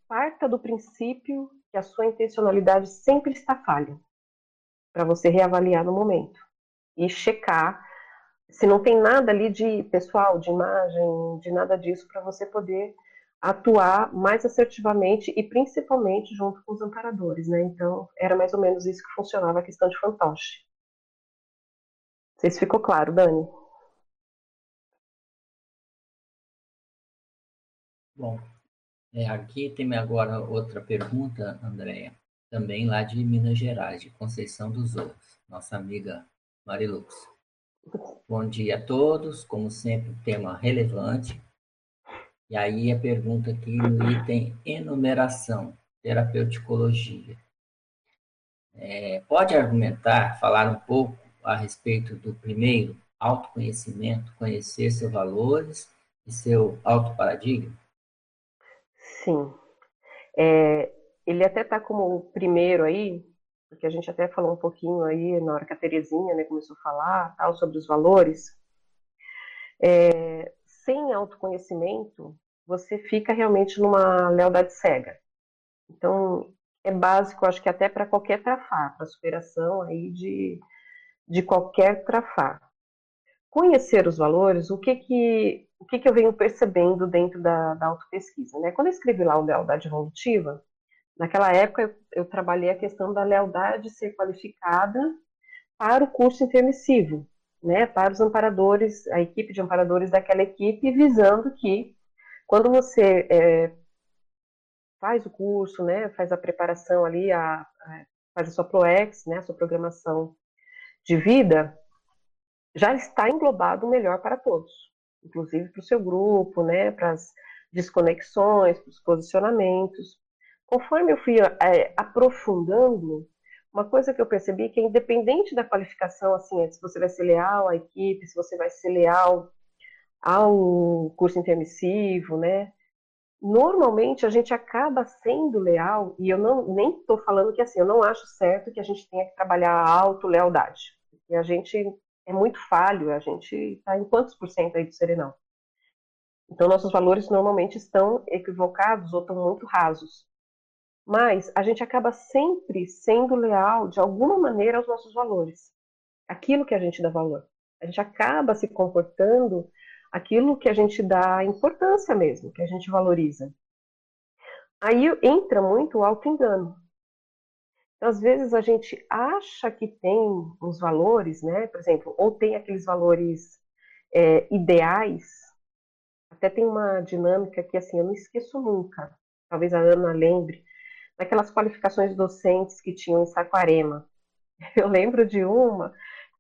parta do princípio que a sua intencionalidade sempre está falha, para você reavaliar no momento e checar se não tem nada ali de pessoal, de imagem, de nada disso, para você poder atuar mais assertivamente e principalmente junto com os amparadores, né? Então, era mais ou menos isso que funcionava a questão de fantoche. Não sei se ficou claro, Dani. Bom, é, aqui tem agora outra pergunta, Andréia, também lá de Minas Gerais, de Conceição dos Ouros, nossa amiga Marilux. Bom dia a todos, como sempre, tema relevante, e aí a pergunta aqui no item enumeração, terapeuticologia. É, pode argumentar, falar um pouco a respeito do primeiro, autoconhecimento, conhecer seus valores e seu autoparadigma? Sim. É, ele até está como o primeiro aí, porque a gente até falou um pouquinho aí na hora que a Terezinha né, começou a falar tal, sobre os valores. É, sem autoconhecimento, você fica realmente numa lealdade cega. Então, é básico, acho que até para qualquer trafar, para superação aí de, de qualquer trafar. Conhecer os valores, o que que, o que, que eu venho percebendo dentro da, da autopesquisa, né? Quando eu escrevi lá o Lealdade Evolutiva, naquela época eu, eu trabalhei a questão da lealdade ser qualificada para o curso intermissivo, né, para os amparadores, a equipe de amparadores daquela equipe, visando que quando você é, faz o curso, né, faz a preparação ali, a, a, faz a sua ProEx, né, a sua programação de vida, já está englobado o melhor para todos, inclusive para o seu grupo, né, para as desconexões, para os posicionamentos. Conforme eu fui é, aprofundando uma coisa que eu percebi é que independente da qualificação, assim, é se você vai ser leal à equipe, se você vai ser leal ao curso intermissivo, né? Normalmente a gente acaba sendo leal, e eu não nem estou falando que assim, eu não acho certo que a gente tenha que trabalhar a auto-lealdade. E a gente é muito falho, a gente está em quantos por cento aí do serenão? Então nossos valores normalmente estão equivocados ou estão muito rasos mas a gente acaba sempre sendo leal de alguma maneira aos nossos valores, aquilo que a gente dá valor. A gente acaba se comportando aquilo que a gente dá importância mesmo, que a gente valoriza. Aí entra muito o auto-engano. Então, às vezes a gente acha que tem uns valores, né? Por exemplo, ou tem aqueles valores é, ideais. Até tem uma dinâmica que assim eu não esqueço nunca. Talvez a Ana lembre daquelas qualificações docentes que tinham em Saquarema. Eu lembro de uma,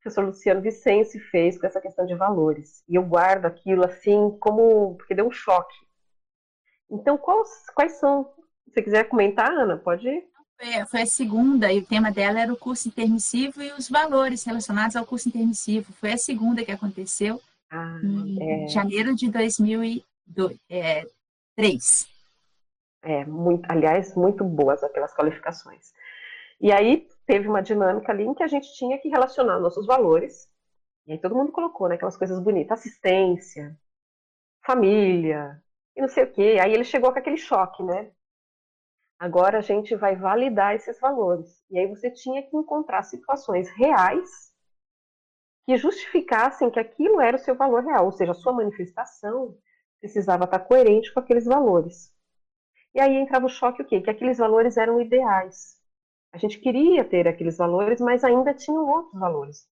professor Luciano Vicente fez com essa questão de valores. E eu guardo aquilo assim como. porque deu um choque. Então, quais, quais são. Se você quiser comentar, Ana, pode ir. Foi a segunda, e o tema dela era o curso intermissivo e os valores relacionados ao curso intermissivo. Foi a segunda que aconteceu ah, em é... janeiro de 2003. É, muito, aliás, muito boas aquelas qualificações. E aí teve uma dinâmica ali em que a gente tinha que relacionar nossos valores. E aí todo mundo colocou, né, aquelas coisas bonitas, assistência, família, e não sei o quê. Aí ele chegou com aquele choque, né? Agora a gente vai validar esses valores. E aí você tinha que encontrar situações reais que justificassem que aquilo era o seu valor real, ou seja, a sua manifestação precisava estar coerente com aqueles valores. E aí entrava o choque o quê? Que aqueles valores eram ideais. A gente queria ter aqueles valores, mas ainda tinham outros valores.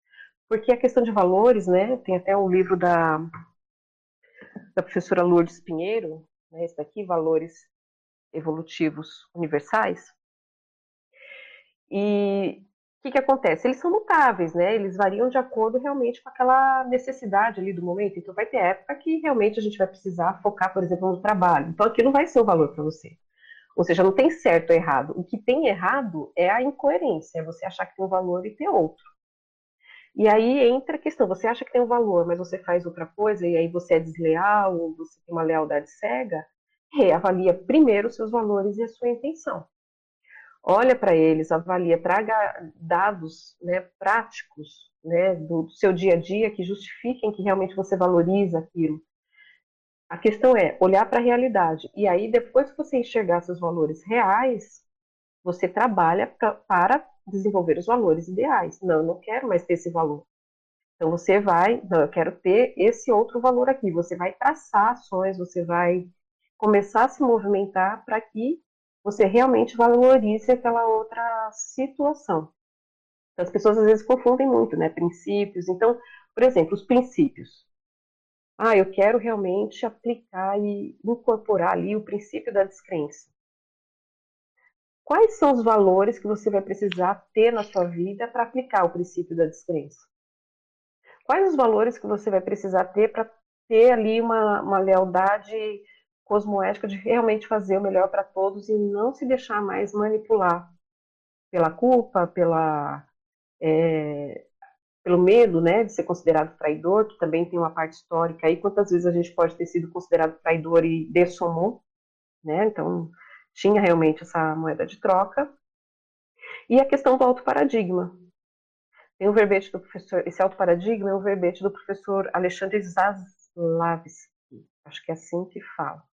Porque a questão de valores, né, tem até um livro da, da professora Lourdes Pinheiro, né, esse daqui, Valores Evolutivos Universais. E o que, que acontece? Eles são mutáveis, né? Eles variam de acordo realmente com aquela necessidade ali do momento. Então, vai ter época que realmente a gente vai precisar focar, por exemplo, no trabalho. Então, aquilo vai ser o valor para você. Ou seja, não tem certo ou errado. O que tem errado é a incoerência, é você achar que tem um valor e ter outro. E aí entra a questão, você acha que tem um valor, mas você faz outra coisa, e aí você é desleal, ou você tem uma lealdade cega, reavalia primeiro os seus valores e a sua intenção. Olha para eles, avalia, traga dados né, práticos né, do, do seu dia a dia que justifiquem que realmente você valoriza aquilo. A questão é olhar para a realidade. E aí, depois que você enxergar seus valores reais, você trabalha pra, para desenvolver os valores ideais. Não, eu não quero mais ter esse valor. Então você vai, não, eu quero ter esse outro valor aqui. Você vai traçar ações, você vai começar a se movimentar para que você realmente valorize aquela outra situação. As pessoas às vezes confundem muito, né? Princípios. Então, por exemplo, os princípios ah, eu quero realmente aplicar e incorporar ali o princípio da descrença. Quais são os valores que você vai precisar ter na sua vida para aplicar o princípio da descrença? Quais os valores que você vai precisar ter para ter ali uma, uma lealdade cosmoética de realmente fazer o melhor para todos e não se deixar mais manipular pela culpa, pela é, pelo medo, né, de ser considerado traidor, que também tem uma parte histórica aí, quantas vezes a gente pode ter sido considerado traidor e dessomou, né, então tinha realmente essa moeda de troca. E a questão do alto paradigma. Tem um verbete do professor, esse alto paradigma é um verbete do professor Alexandre Zaslavsky, acho que é assim que fala.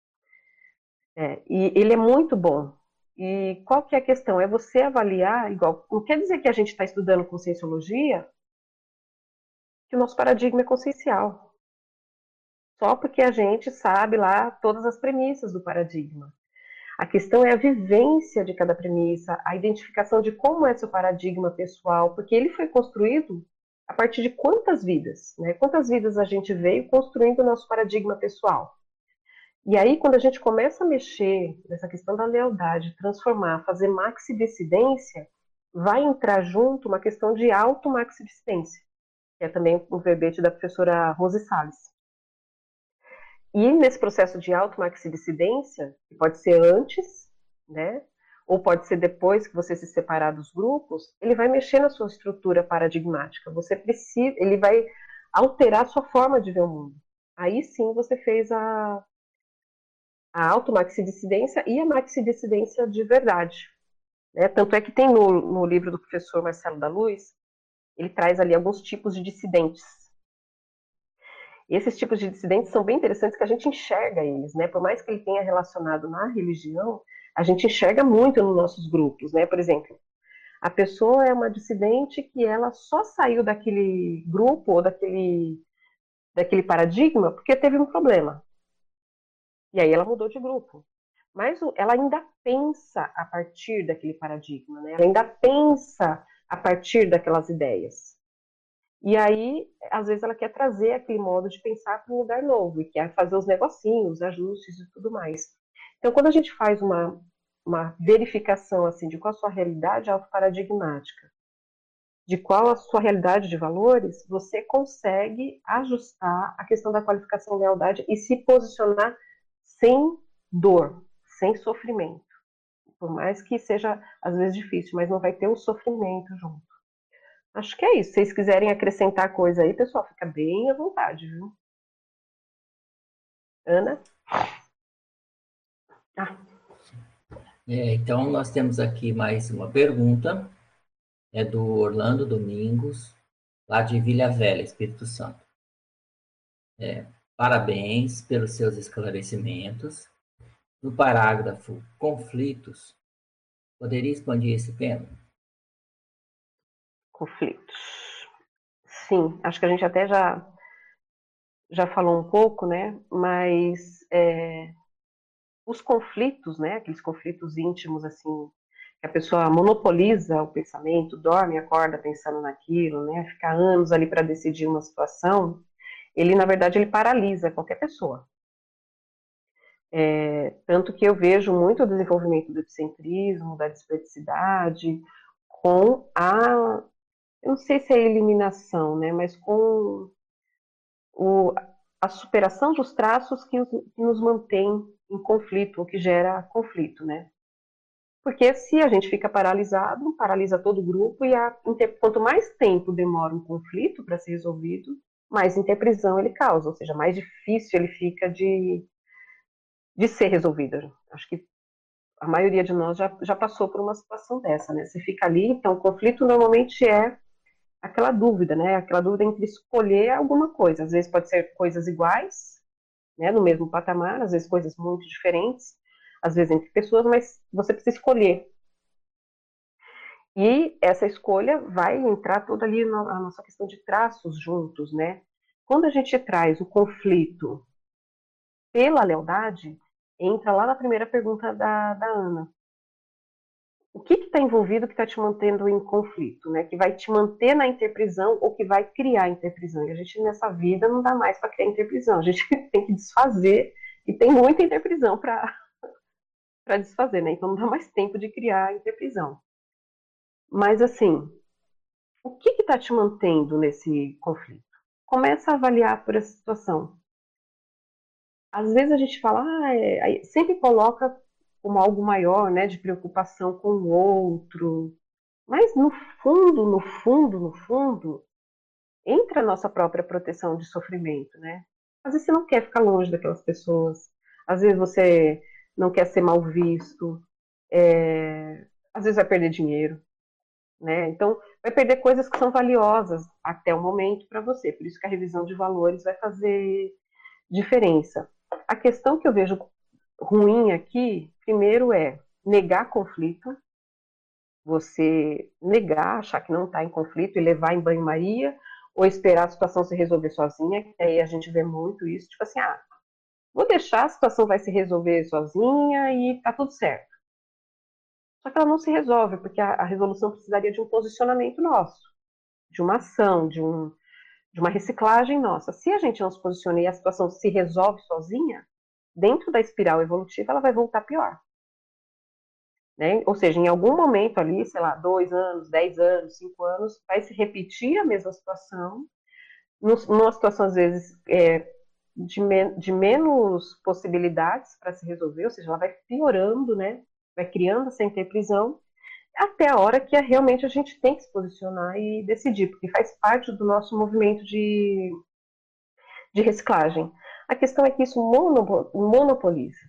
É, e ele é muito bom. E qual que é a questão? É você avaliar, igual, não quer dizer que a gente está estudando conscienciologia que o nosso paradigma é consciencial. Só porque a gente sabe lá todas as premissas do paradigma. A questão é a vivência de cada premissa, a identificação de como é seu paradigma pessoal, porque ele foi construído a partir de quantas vidas, né? Quantas vidas a gente veio construindo o nosso paradigma pessoal. E aí, quando a gente começa a mexer nessa questão da lealdade, transformar, fazer maxi-decidência, vai entrar junto uma questão de auto-maxi-decidência que é também o verbete da professora Rose Salles. E nesse processo de automaxidissidência, que pode ser antes, né, ou pode ser depois que você se separar dos grupos, ele vai mexer na sua estrutura paradigmática. Você precisa, ele vai alterar a sua forma de ver o mundo. Aí sim você fez a, a automaxidissidência e a maxidissidência de verdade. Né? Tanto é que tem no, no livro do professor Marcelo da Luz ele traz ali alguns tipos de dissidentes. E esses tipos de dissidentes são bem interessantes que a gente enxerga eles, né? Por mais que ele tenha relacionado na religião, a gente enxerga muito nos nossos grupos, né? Por exemplo, a pessoa é uma dissidente que ela só saiu daquele grupo ou daquele daquele paradigma porque teve um problema. E aí ela mudou de grupo. Mas ela ainda pensa a partir daquele paradigma, né? Ela ainda pensa a partir daquelas ideias. E aí, às vezes, ela quer trazer aquele modo de pensar para um lugar novo e quer fazer os negocinhos, ajustes e tudo mais. Então, quando a gente faz uma, uma verificação assim de qual a sua realidade autoparadigmática de qual a sua realidade de valores, você consegue ajustar a questão da qualificação lealdade e se posicionar sem dor, sem sofrimento. Por mais que seja às vezes difícil, mas não vai ter o sofrimento junto. Acho que é isso. Se vocês quiserem acrescentar coisa aí, pessoal, fica bem à vontade, viu? Ana? Ah. É, então, nós temos aqui mais uma pergunta é do Orlando Domingos, lá de Vila Velha, Espírito Santo. É, parabéns pelos seus esclarecimentos. No parágrafo conflitos, poderia expandir esse tema? Conflitos. Sim, acho que a gente até já já falou um pouco, né? Mas é, os conflitos, né? Aqueles conflitos íntimos assim que a pessoa monopoliza o pensamento, dorme, acorda pensando naquilo, né? Fica anos ali para decidir uma situação, ele na verdade ele paralisa qualquer pessoa. É, tanto que eu vejo muito o desenvolvimento do epicentrismo, da desperticidade, com a, eu não sei se é eliminação, né, mas com o, a superação dos traços que, os, que nos mantém em conflito, o que gera conflito, né. Porque se a gente fica paralisado, paralisa todo o grupo e a, quanto mais tempo demora um conflito para ser resolvido, mais interprisão ele causa, ou seja, mais difícil ele fica de, de ser resolvido. Acho que a maioria de nós já, já passou por uma situação dessa, né? Você fica ali, então o conflito normalmente é aquela dúvida, né? Aquela dúvida entre escolher alguma coisa. Às vezes pode ser coisas iguais, né? No mesmo patamar, às vezes coisas muito diferentes às vezes entre pessoas, mas você precisa escolher. E essa escolha vai entrar toda ali na nossa questão de traços juntos, né? Quando a gente traz o conflito pela lealdade, entra lá na primeira pergunta da, da Ana. O que está envolvido que está te mantendo em conflito, né? Que vai te manter na interprisão ou que vai criar interprisão? E a gente nessa vida não dá mais para criar interprisão, a gente tem que desfazer e tem muita interprisão para para desfazer, né? Então não dá mais tempo de criar interprisão. Mas assim, o que está te mantendo nesse conflito? Começa a avaliar por essa situação. Às vezes a gente fala, ah, é, sempre coloca como algo maior, né, de preocupação com o outro. Mas no fundo, no fundo, no fundo, entra a nossa própria proteção de sofrimento, né? Às vezes você não quer ficar longe daquelas pessoas. Às vezes você não quer ser mal visto, é, às vezes vai perder dinheiro, né? Então, vai perder coisas que são valiosas até o momento para você. Por isso que a revisão de valores vai fazer diferença. A questão que eu vejo ruim aqui, primeiro é negar conflito, você negar, achar que não está em conflito e levar em banho-maria, ou esperar a situação se resolver sozinha, que aí a gente vê muito isso, tipo assim, ah, Vou deixar, a situação vai se resolver sozinha e tá tudo certo. Só que ela não se resolve, porque a, a resolução precisaria de um posicionamento nosso, de uma ação, de, um, de uma reciclagem nossa. Se a gente não se posiciona e a situação se resolve sozinha, dentro da espiral evolutiva, ela vai voltar pior. Né? Ou seja, em algum momento ali, sei lá, dois anos, dez anos, cinco anos, vai se repetir a mesma situação, numa situação, às vezes, é, de, de menos possibilidades para se resolver, ou seja, ela vai piorando, né? Vai criando essa interprisão até a hora que é, realmente a gente tem que se posicionar e decidir, porque faz parte do nosso movimento de, de reciclagem. A questão é que isso monopoliza.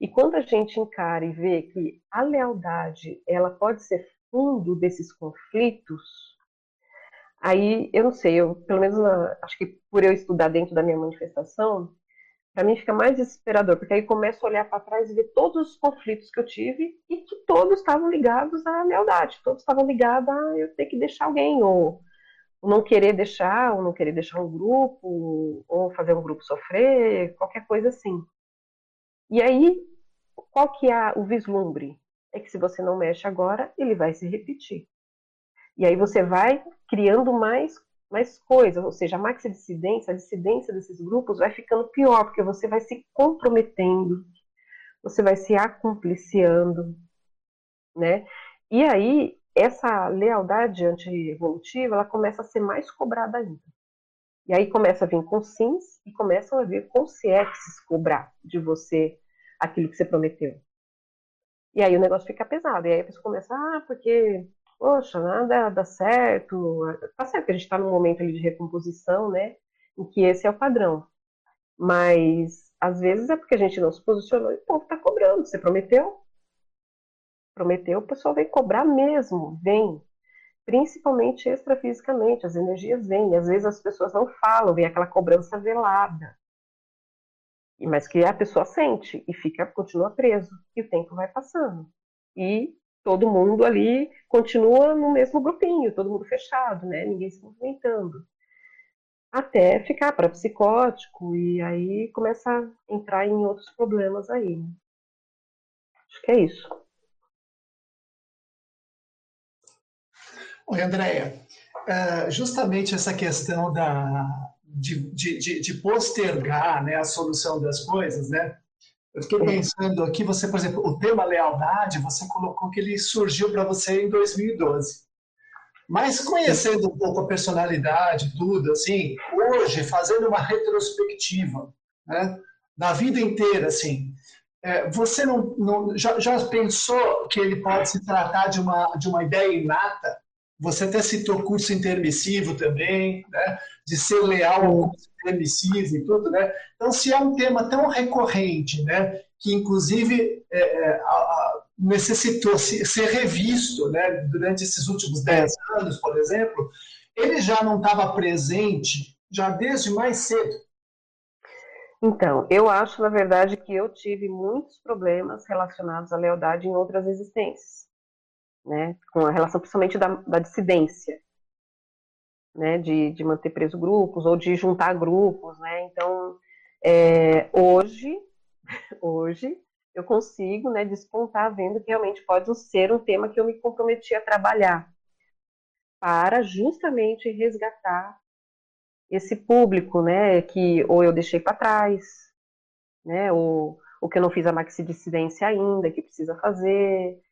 E quando a gente encara e vê que a lealdade ela pode ser fundo desses conflitos, Aí, eu não sei, eu, pelo menos acho que por eu estudar dentro da minha manifestação, para mim fica mais desesperador, porque aí começo a olhar para trás e ver todos os conflitos que eu tive e que todos estavam ligados à lealdade, todos estavam ligados a eu ter que deixar alguém, ou, ou não querer deixar, ou não querer deixar um grupo, ou fazer um grupo sofrer, qualquer coisa assim. E aí, qual que é o vislumbre? É que se você não mexe agora, ele vai se repetir. E aí você vai criando mais, mais coisas, ou seja, a maxi-dissidência, a dissidência desses grupos vai ficando pior, porque você vai se comprometendo, você vai se acompliciando, né? E aí essa lealdade anti-evolutiva, ela começa a ser mais cobrada ainda. E aí começa a vir com sims e começam a vir com CXs cobrar de você aquilo que você prometeu. E aí o negócio fica pesado. E aí a pessoa começa, ah, porque, poxa, nada dá certo. Tá certo que a gente está num momento ali de recomposição, né? Em que esse é o padrão. Mas às vezes é porque a gente não se posicionou e o povo está cobrando. Você prometeu? Prometeu, o pessoal vem cobrar mesmo, vem. Principalmente extrafisicamente, as energias vêm. Às vezes as pessoas não falam, vem aquela cobrança velada mas que a pessoa sente e fica, continua preso. E o tempo vai passando. E todo mundo ali continua no mesmo grupinho, todo mundo fechado, né? Ninguém se movimentando. Até ficar para psicótico e aí começa a entrar em outros problemas aí. Né? Acho que é isso. Oi, Andréia. É, justamente essa questão da, de, de, de, postergar né, a solução das coisas, né? Eu fiquei pensando aqui, você, por exemplo, o tema lealdade, você colocou que ele surgiu para você em 2012. Mas conhecendo um pouco a personalidade, tudo, assim, hoje, fazendo uma retrospectiva, né, na vida inteira, assim, é, você não, não já, já, pensou que ele pode se tratar de uma, de uma ideia inata? Você até citou curso intermissivo também, né? de ser leal ao curso intermissivo e tudo, né? Então, se é um tema tão recorrente, né? que inclusive é, é, necessitou se, ser revisto né? durante esses últimos dez anos, por exemplo, ele já não estava presente já desde mais cedo. Então, eu acho, na verdade, que eu tive muitos problemas relacionados à lealdade em outras existências né, com a relação principalmente da, da dissidência, né, de, de manter preso grupos ou de juntar grupos, né, então é, hoje, hoje eu consigo, né, despontar vendo que realmente pode ser um tema que eu me comprometi a trabalhar para justamente resgatar esse público, né, que ou eu deixei para trás, né, ou o que eu não fiz a maxi dissidência ainda, que precisa fazer,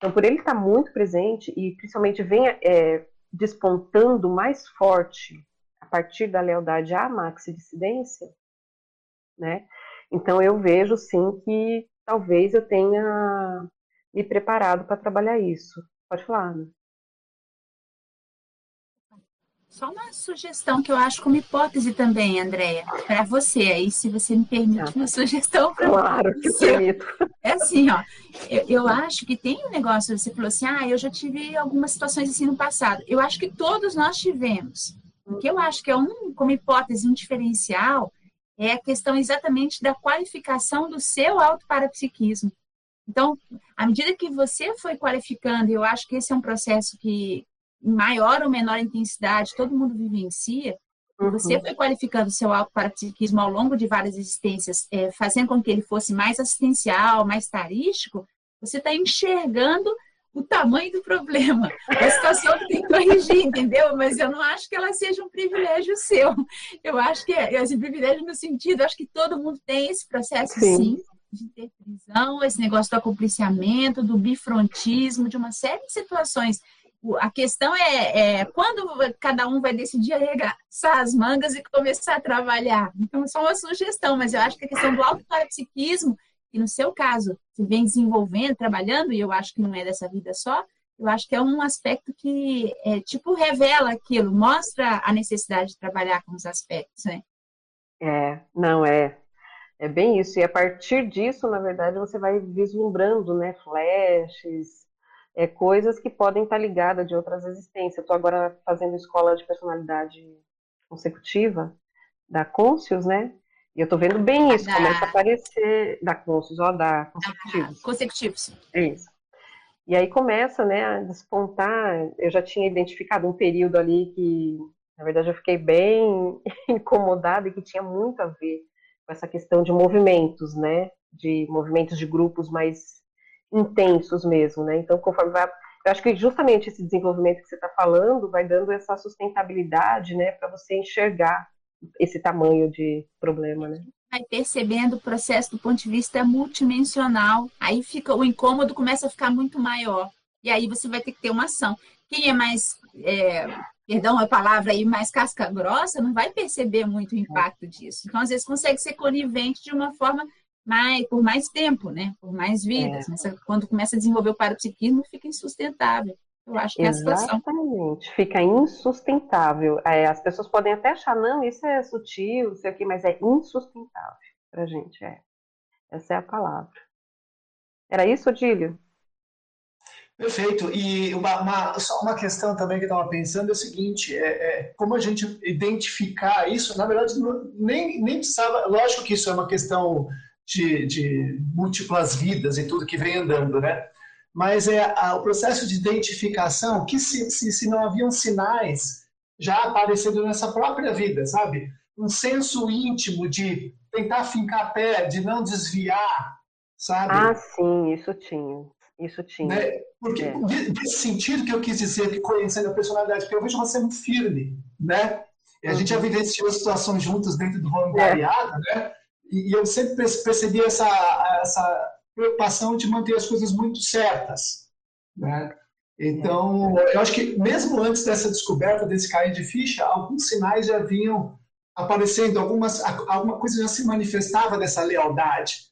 então, por ele estar muito presente e principalmente vem é, despontando mais forte a partir da lealdade à maxi-dissidência, né? Então, eu vejo sim que talvez eu tenha me preparado para trabalhar isso. Pode falar, Ana. Só uma sugestão que eu acho como hipótese também, Andréia, para você aí, se você me permite uma sugestão para Claro que permito. É assim, ó, eu, eu, acho que tem um negócio, você falou assim, ah, eu já tive algumas situações assim no passado. Eu acho que todos nós tivemos. O que eu acho que é um, como hipótese, um diferencial, é a questão exatamente da qualificação do seu autoparapsiquismo. Então, à medida que você foi qualificando, eu acho que esse é um processo que, em maior ou menor intensidade, todo mundo vivencia, uhum. você foi qualificando o seu autoparapsiquismo ao longo de várias existências, é, fazendo com que ele fosse mais assistencial, mais tarístico, você está enxergando o tamanho do problema, a situação que tem que corrigir, entendeu? Mas eu não acho que ela seja um privilégio seu. Eu acho que é esse privilégio no sentido, acho que todo mundo tem esse processo sim, sim de ter prisão, esse negócio do acompliciamento, do bifrontismo, de uma série de situações a questão é, é, quando cada um vai decidir arregaçar as mangas e começar a trabalhar. Então, é só uma sugestão, mas eu acho que a questão do autoparapsiquismo, que no seu caso, se vem desenvolvendo, trabalhando, e eu acho que não é dessa vida só, eu acho que é um aspecto que, é, tipo, revela aquilo, mostra a necessidade de trabalhar com os aspectos, né? É, não, é. É bem isso. E a partir disso, na verdade, você vai vislumbrando, né, flashes, é, coisas que podem estar ligadas de outras existências. Estou agora fazendo escola de personalidade consecutiva da Conscius, né? E eu estou vendo bem isso, da... começa a aparecer da Conscius, ó, da consecutivos. Ah, consecutivos. Isso. E aí começa, né, a despontar. Eu já tinha identificado um período ali que, na verdade, eu fiquei bem incomodada e que tinha muito a ver com essa questão de movimentos, né? De movimentos de grupos mais intensos mesmo, né? Então, conforme vai. Eu acho que justamente esse desenvolvimento que você está falando vai dando essa sustentabilidade, né, para você enxergar esse tamanho de problema, né? Vai percebendo o processo do ponto de vista multidimensional, aí fica o incômodo começa a ficar muito maior. E aí você vai ter que ter uma ação. Quem é mais, é, perdão a palavra aí, mais casca grossa, não vai perceber muito o impacto disso. Então, às vezes, consegue ser conivente de uma forma mais, por mais tempo, né? Por mais vidas. É. Mas quando começa a desenvolver o parapsiquismo, fica insustentável. Eu acho que é a situação. Exatamente, fica insustentável. É, as pessoas podem até achar, não, isso é sutil, sei o quê, mas é insustentável pra gente, é. Essa é a palavra. Era isso, Odílio? Perfeito. E uma, uma, só uma questão também que eu estava pensando é o seguinte: é, é, como a gente identificar isso? Na verdade, nem, nem precisava. Lógico que isso é uma questão de, de múltiplas vidas e tudo que vem andando, né? Mas é a, o processo de identificação que se, se, se não haviam sinais já aparecendo nessa própria vida, sabe? Um senso íntimo de tentar fincar pé, de não desviar, sabe? Ah, sim, isso tinha. Isso tinha. Né? Porque é. nesse sentido que eu quis dizer que conhecendo a personalidade, porque eu vejo você muito firme, né? E a uhum. gente já uhum. vivenciou situações juntas dentro do voluntariado, é. né? E, e, eu sempre percebi essa, essa preocupação de manter as coisas muito certas, né? Então, eu acho que mesmo antes dessa descoberta desse cair de ficha, alguns sinais já vinham aparecendo, algumas, alguma coisa já se manifestava dessa lealdade.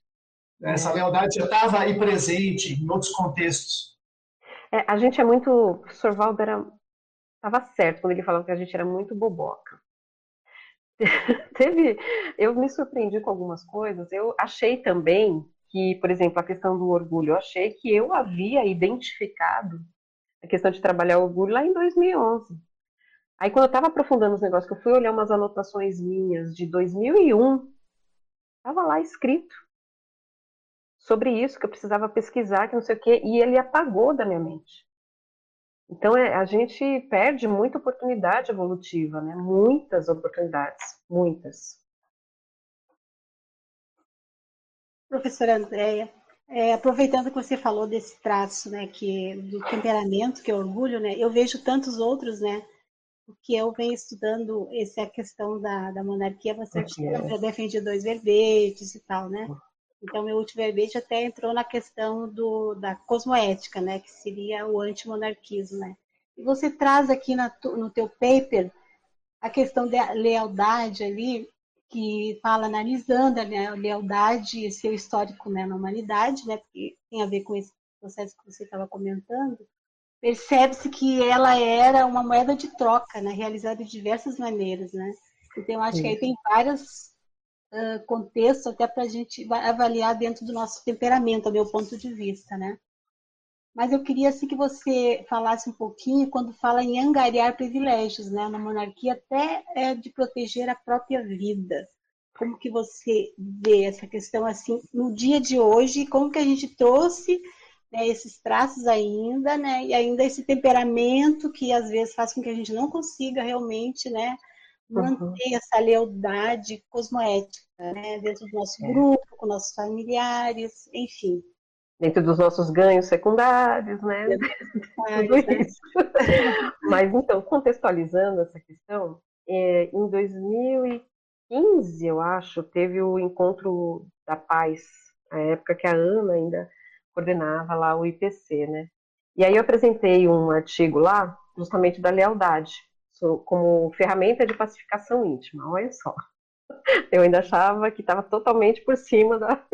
Essa lealdade já estava aí presente em outros contextos. É, a gente é muito. O professor Valber estava certo quando ele falava que a gente era muito boboca. Teve. Eu me surpreendi com algumas coisas. Eu achei também que, por exemplo, a questão do orgulho, eu achei que eu havia identificado a questão de trabalhar o orgulho lá em 2011. Aí, quando eu estava aprofundando os negócios, que eu fui olhar umas anotações minhas de 2001, estava lá escrito sobre isso, que eu precisava pesquisar, que não sei o quê, e ele apagou da minha mente. Então, é, a gente perde muita oportunidade evolutiva, né? Muitas oportunidades, muitas. Professora Andréia, é, aproveitando que você falou desse traço, né, que do temperamento, que é orgulho, né, eu vejo tantos outros, né, porque eu venho estudando essa questão da, da monarquia bastante tempo, eu defendi dois verbetes e tal, né, então, meu último verbete até entrou na questão do, da cosmoética, né, que seria o antimonarquismo, né. E você traz aqui na, no teu paper a questão da lealdade ali, que fala analisando a lealdade e seu histórico né, na humanidade, né, porque tem a ver com esse processo que você estava comentando, percebe-se que ela era uma moeda de troca, né, realizada de diversas maneiras, né. Então, acho Sim. que aí tem várias uh, contexto até para a gente avaliar dentro do nosso temperamento, a meu ponto de vista, né? Mas eu queria assim que você falasse um pouquinho quando fala em angariar privilégios, né, na monarquia, até é, de proteger a própria vida. Como que você vê essa questão assim no dia de hoje? Como que a gente trouxe né, esses traços ainda, né, e ainda esse temperamento que às vezes faz com que a gente não consiga realmente, né, manter uhum. essa lealdade cosmoética né, dentro do nosso é. grupo, com nossos familiares, enfim. Dentro dos nossos ganhos secundários, né? Tudo né? isso. Mas então, contextualizando essa questão, é, em 2015, eu acho, teve o encontro da paz, a época que a Ana ainda coordenava lá o IPC, né? E aí eu apresentei um artigo lá, justamente da lealdade, como ferramenta de pacificação íntima. Olha só. Eu ainda achava que estava totalmente por cima da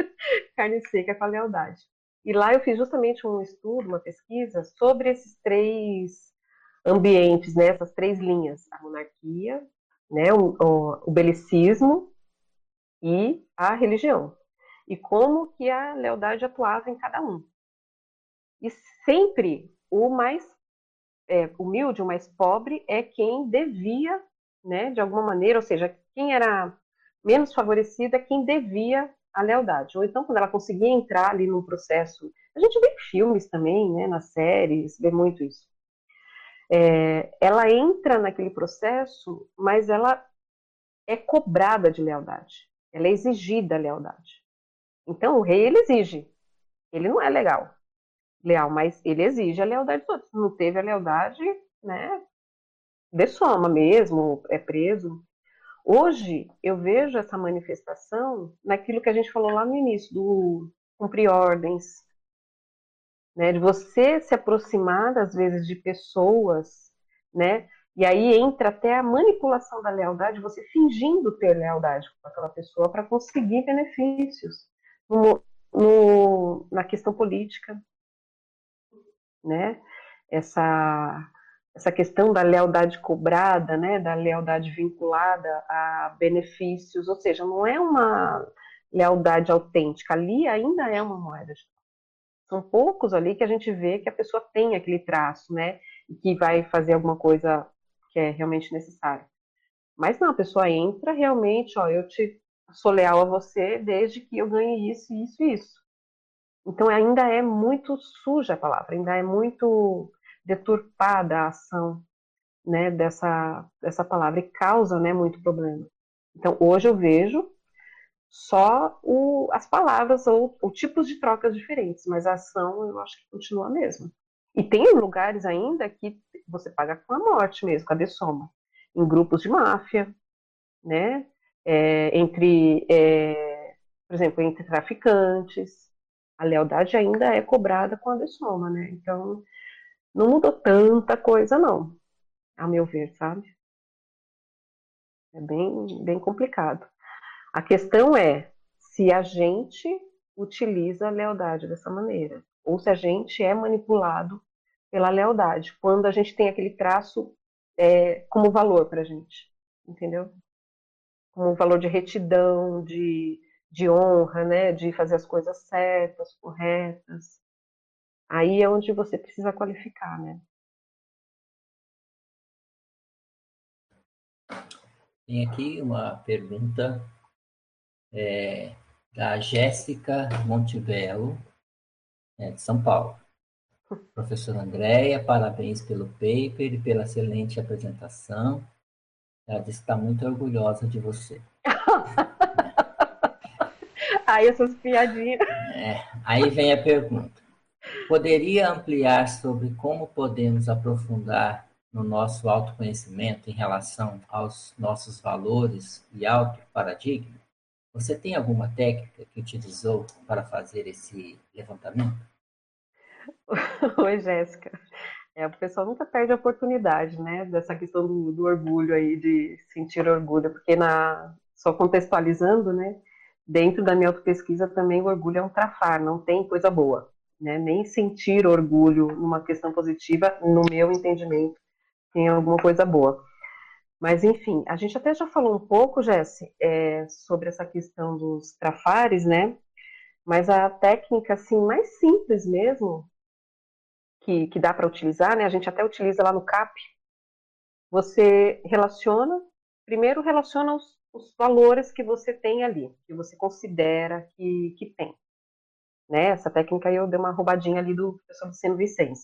carne seca com a lealdade. E lá eu fiz justamente um estudo, uma pesquisa sobre esses três ambientes, né, essas três linhas: a monarquia, né, o, o, o belicismo e a religião. E como que a lealdade atuava em cada um. E sempre o mais é, humilde, o mais pobre, é quem devia, né, de alguma maneira, ou seja, quem era menos favorecido é quem devia a lealdade. Ou então, quando ela conseguia entrar ali num processo. A gente vê em filmes também, né, nas séries, vê muito isso. É, ela entra naquele processo, mas ela é cobrada de lealdade. Ela é exigida a lealdade. Então, o rei, ele exige. Ele não é legal leal, mas ele exige a lealdade dos outros. Não teve a lealdade, né? Dessoma mesmo, é preso. Hoje eu vejo essa manifestação naquilo que a gente falou lá no início, do cumprir ordens, né? De você se aproximar, às vezes, de pessoas, né? E aí entra até a manipulação da lealdade, você fingindo ter lealdade com aquela pessoa para conseguir benefícios no, no, na questão política, né? Essa essa questão da lealdade cobrada, né, da lealdade vinculada a benefícios, ou seja, não é uma lealdade autêntica, ali ainda é uma moeda de são poucos ali que a gente vê que a pessoa tem aquele traço, né, e que vai fazer alguma coisa que é realmente necessária. Mas não, a pessoa entra realmente, ó, eu te sou leal a você desde que eu ganhe isso, isso e isso. Então ainda é muito suja a palavra, ainda é muito deturpada a ação né, dessa, dessa palavra e causa né, muito problema. Então, hoje eu vejo só o, as palavras ou, ou tipos de trocas diferentes, mas a ação eu acho que continua a mesma. E tem lugares ainda que você paga com a morte mesmo, a dessoma, em grupos de máfia, né? É, entre, é, por exemplo, entre traficantes, a lealdade ainda é cobrada com a dessoma, né? Então, não mudou tanta coisa, não, a meu ver, sabe? É bem, bem complicado. A questão é se a gente utiliza a lealdade dessa maneira, ou se a gente é manipulado pela lealdade, quando a gente tem aquele traço é, como valor para a gente, entendeu? Como valor de retidão, de, de honra, né? De fazer as coisas certas, corretas. Aí é onde você precisa qualificar, né? Tem aqui uma pergunta é, da Jéssica Montivello, é, de São Paulo. Professora Andréia, parabéns pelo paper e pela excelente apresentação. Ela disse que está muito orgulhosa de você. Aí essas piadinhas. É, aí vem a pergunta. Poderia ampliar sobre como podemos aprofundar no nosso autoconhecimento em relação aos nossos valores e autoparadigma? Você tem alguma técnica que utilizou para fazer esse levantamento? Oi, Jéssica. É, o pessoal nunca perde a oportunidade, né, dessa questão do, do orgulho aí, de sentir orgulho, porque na, só contextualizando, né, dentro da minha autopesquisa também o orgulho é um trafar, não tem coisa boa né? Nem sentir orgulho numa questão positiva, no meu entendimento, tem alguma coisa boa. Mas, enfim, a gente até já falou um pouco, Jesse, é, sobre essa questão dos trafares, né? Mas a técnica, assim, mais simples mesmo, que, que dá para utilizar, né? A gente até utiliza lá no CAP. Você relaciona, primeiro relaciona os, os valores que você tem ali, que você considera que, que tem. Né? Essa técnica eu dei uma roubadinha ali do professor Luciano Vicente.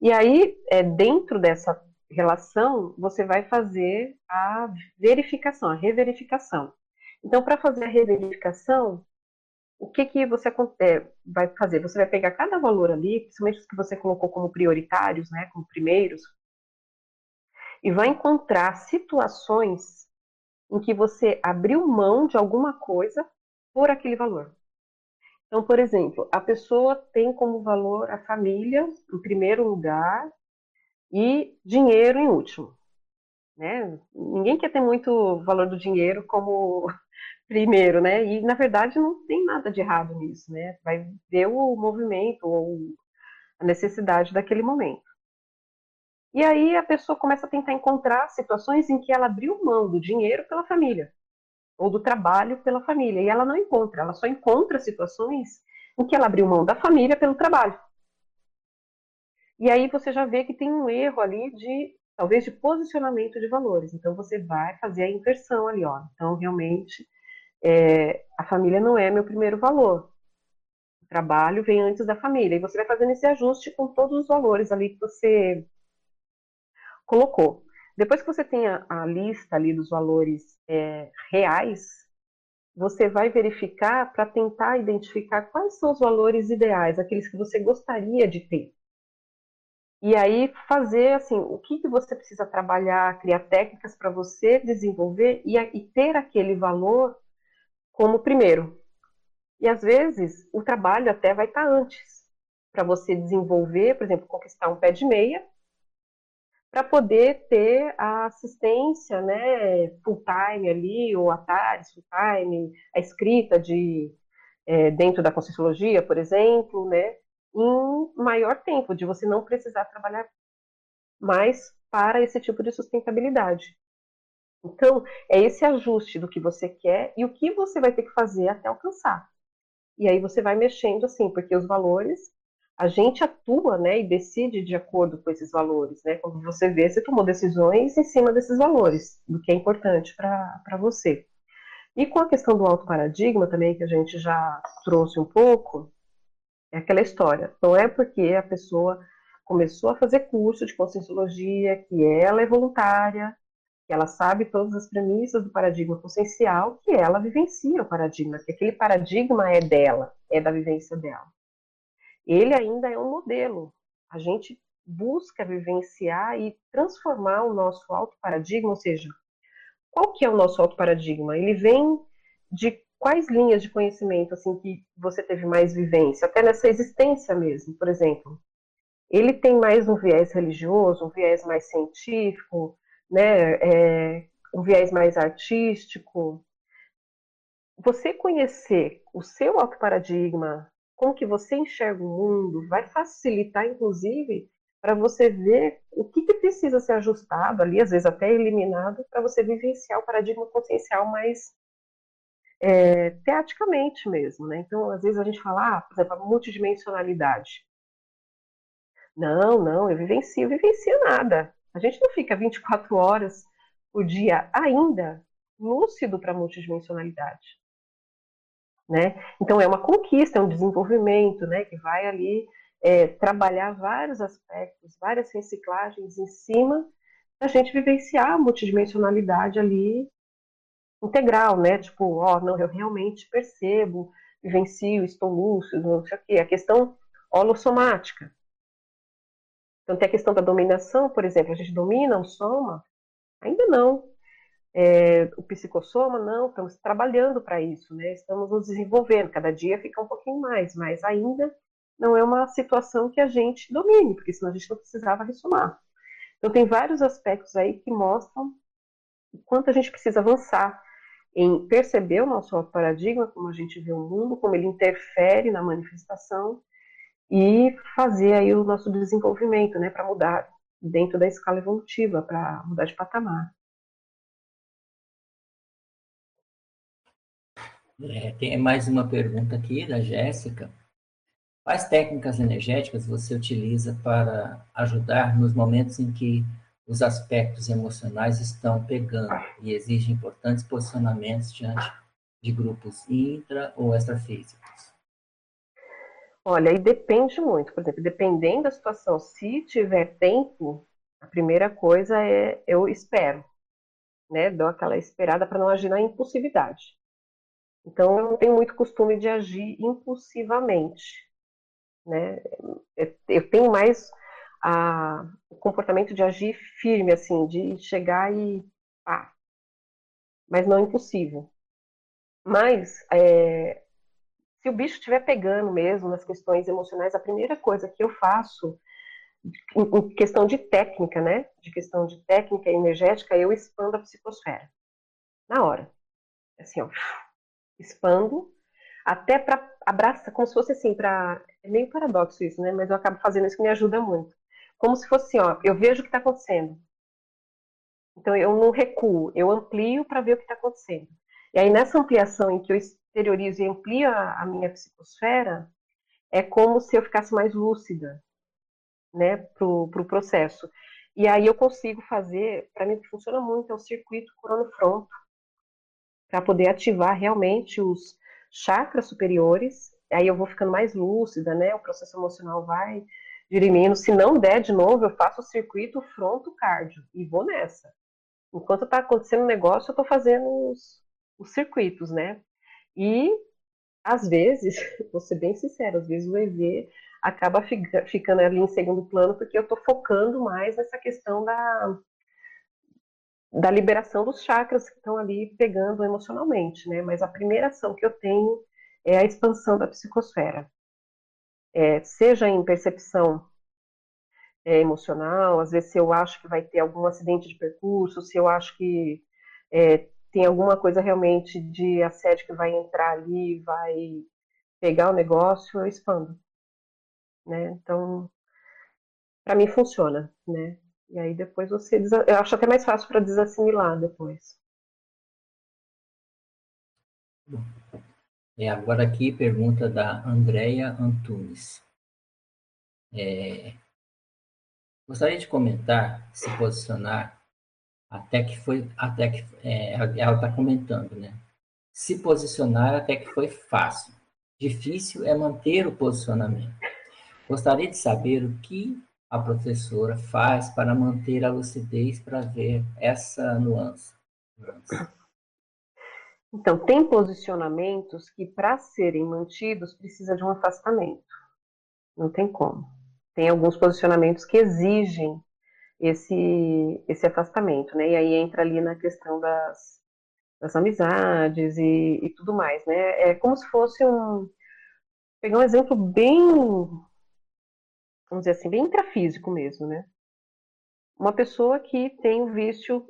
E aí, é, dentro dessa relação, você vai fazer a verificação, a reverificação. Então, para fazer a reverificação, o que, que você é, vai fazer? Você vai pegar cada valor ali, principalmente os que você colocou como prioritários, né, como primeiros, e vai encontrar situações em que você abriu mão de alguma coisa por aquele valor. Então, por exemplo, a pessoa tem como valor a família em primeiro lugar e dinheiro em último. Né? Ninguém quer ter muito valor do dinheiro como primeiro, né? E na verdade não tem nada de errado nisso, né? Vai ver o movimento ou a necessidade daquele momento. E aí a pessoa começa a tentar encontrar situações em que ela abriu mão do dinheiro pela família ou do trabalho pela família. E ela não encontra, ela só encontra situações em que ela abriu mão da família pelo trabalho. E aí você já vê que tem um erro ali de, talvez, de posicionamento de valores. Então você vai fazer a inversão ali, ó. Então, realmente, é, a família não é meu primeiro valor. O trabalho vem antes da família. E você vai fazendo esse ajuste com todos os valores ali que você colocou. Depois que você tem a, a lista ali dos valores é, reais, você vai verificar para tentar identificar quais são os valores ideais, aqueles que você gostaria de ter. E aí fazer assim, o que, que você precisa trabalhar, criar técnicas para você desenvolver e, e ter aquele valor como primeiro. E às vezes o trabalho até vai estar tá antes. para você desenvolver, por exemplo, conquistar um pé de meia, para poder ter a assistência, né, full time ali, ou a tarde, full time, a escrita de é, dentro da Conscienciologia, por exemplo, né, em maior tempo, de você não precisar trabalhar mais para esse tipo de sustentabilidade. Então, é esse ajuste do que você quer e o que você vai ter que fazer até alcançar. E aí você vai mexendo assim, porque os valores, a gente atua, né, e decide de acordo com esses valores, né? Quando você vê, você tomou decisões em cima desses valores, do que é importante para você. E com a questão do alto paradigma também, que a gente já trouxe um pouco, é aquela história. Não é porque a pessoa começou a fazer curso de conscienciologia, que ela é voluntária, que ela sabe todas as premissas do paradigma consciencial, que ela vivencia o paradigma, que aquele paradigma é dela, é da vivência dela. Ele ainda é um modelo. A gente busca vivenciar e transformar o nosso auto paradigma, ou seja, qual que é o nosso auto paradigma? Ele vem de quais linhas de conhecimento assim que você teve mais vivência, até nessa existência mesmo, por exemplo. Ele tem mais um viés religioso, um viés mais científico, né, é, um viés mais artístico. Você conhecer o seu autoparadigma, como que você enxerga o mundo, vai facilitar, inclusive, para você ver o que, que, precisa ser ajustado ali, às vezes até eliminado, para você vivenciar o paradigma consciencial mais é, teaticamente mesmo. Né? Então, às vezes a gente fala, ah, por exemplo, a multidimensionalidade. Não, não, eu vivencio, eu vivencio nada. A gente não fica 24 horas por dia ainda lúcido para a multidimensionalidade. Né? Então é uma conquista, é um desenvolvimento, né, que vai ali é, trabalhar vários aspectos, várias reciclagens em cima da gente vivenciar a multidimensionalidade ali integral, né? Tipo, ó, não, eu realmente percebo, vivencio, estou lúcido, não sei o quê. A questão holossomática, então, tem a questão da dominação, por exemplo, a gente domina o soma? Ainda não. É, o psicossoma, não, estamos trabalhando para isso, né? estamos nos desenvolvendo, cada dia fica um pouquinho mais, mas ainda não é uma situação que a gente domine, porque senão a gente não precisava ressumar. Então, tem vários aspectos aí que mostram o quanto a gente precisa avançar em perceber o nosso paradigma, como a gente vê o mundo, como ele interfere na manifestação, e fazer aí o nosso desenvolvimento, né, para mudar dentro da escala evolutiva, para mudar de patamar. É, tem mais uma pergunta aqui da Jéssica. Quais técnicas energéticas você utiliza para ajudar nos momentos em que os aspectos emocionais estão pegando e exigem importantes posicionamentos diante de grupos intra ou extrafísicos? Olha, aí depende muito. Por exemplo, dependendo da situação, se tiver tempo, a primeira coisa é eu espero, né? Dou aquela esperada para não agir na impulsividade. Então, eu não tenho muito costume de agir impulsivamente, né? Eu tenho mais a, o comportamento de agir firme, assim, de chegar e pá, mas não impulsivo. Mas é, se o bicho estiver pegando mesmo nas questões emocionais, a primeira coisa que eu faço, em questão de técnica, né? De questão de técnica energética, eu expando a psicosfera. Na hora. Assim, ó. Expando até para abraçar, como se fosse assim, para. É meio paradoxo isso, né? Mas eu acabo fazendo isso que me ajuda muito. Como se fosse assim, ó, eu vejo o que está acontecendo. Então eu não recuo, eu amplio para ver o que está acontecendo. E aí nessa ampliação em que eu exteriorizo e amplio a, a minha psicosfera, é como se eu ficasse mais lúcida, né, pro, pro processo. E aí eu consigo fazer, para mim funciona muito, é o circuito coronofronto, para poder ativar realmente os chakras superiores, aí eu vou ficando mais lúcida, né, o processo emocional vai dirimindo, se não der de novo, eu faço o circuito fronto cardio, e vou nessa. Enquanto está acontecendo o negócio, eu estou fazendo os, os circuitos, né, e, às vezes, vou ser bem sincero, às vezes o EV acaba fica, ficando ali em segundo plano porque eu estou focando mais nessa questão da, da liberação dos chakras que estão ali pegando emocionalmente, né? Mas a primeira ação que eu tenho é a expansão da psicosfera. é, seja em percepção é, emocional, às vezes se eu acho que vai ter algum acidente de percurso, se eu acho que é, tem alguma coisa realmente de assédio que vai entrar ali, vai pegar o negócio, eu expando. Né? Então, para mim funciona, né? E aí depois você, eu acho até mais fácil para desassimilar depois. É, agora aqui pergunta da Andrea Antunes. É, gostaria de comentar, se posicionar, até que foi, até que é, ela está comentando, né? Se posicionar até que foi fácil. Difícil é manter o posicionamento. Gostaria de saber o que a professora faz para manter a lucidez para ver essa nuance. Então, tem posicionamentos que, para serem mantidos, precisa de um afastamento. Não tem como. Tem alguns posicionamentos que exigem esse, esse afastamento, né? E aí entra ali na questão das, das amizades e, e tudo mais, né? É como se fosse um. Pegar um exemplo bem vamos dizer assim, bem intrafísico mesmo, né? Uma pessoa que tem o vício,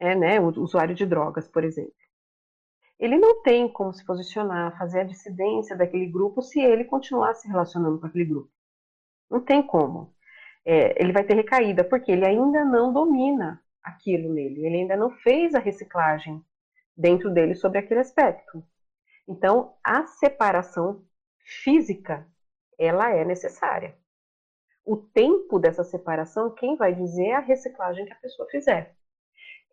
é, né, o usuário de drogas, por exemplo. Ele não tem como se posicionar, fazer a dissidência daquele grupo se ele continuar se relacionando com aquele grupo. Não tem como. É, ele vai ter recaída, porque ele ainda não domina aquilo nele, ele ainda não fez a reciclagem dentro dele sobre aquele aspecto. Então, a separação física, ela é necessária o tempo dessa separação, quem vai dizer é a reciclagem que a pessoa fizer.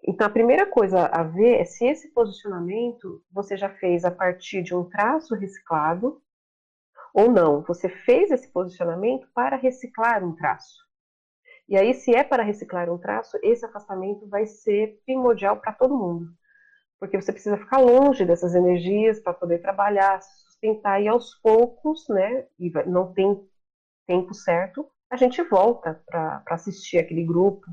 Então, a primeira coisa a ver é se esse posicionamento você já fez a partir de um traço reciclado ou não. Você fez esse posicionamento para reciclar um traço. E aí, se é para reciclar um traço, esse afastamento vai ser primordial para todo mundo. Porque você precisa ficar longe dessas energias para poder trabalhar, sustentar, e aos poucos, né? E não tem tempo certo, a gente volta para assistir aquele grupo,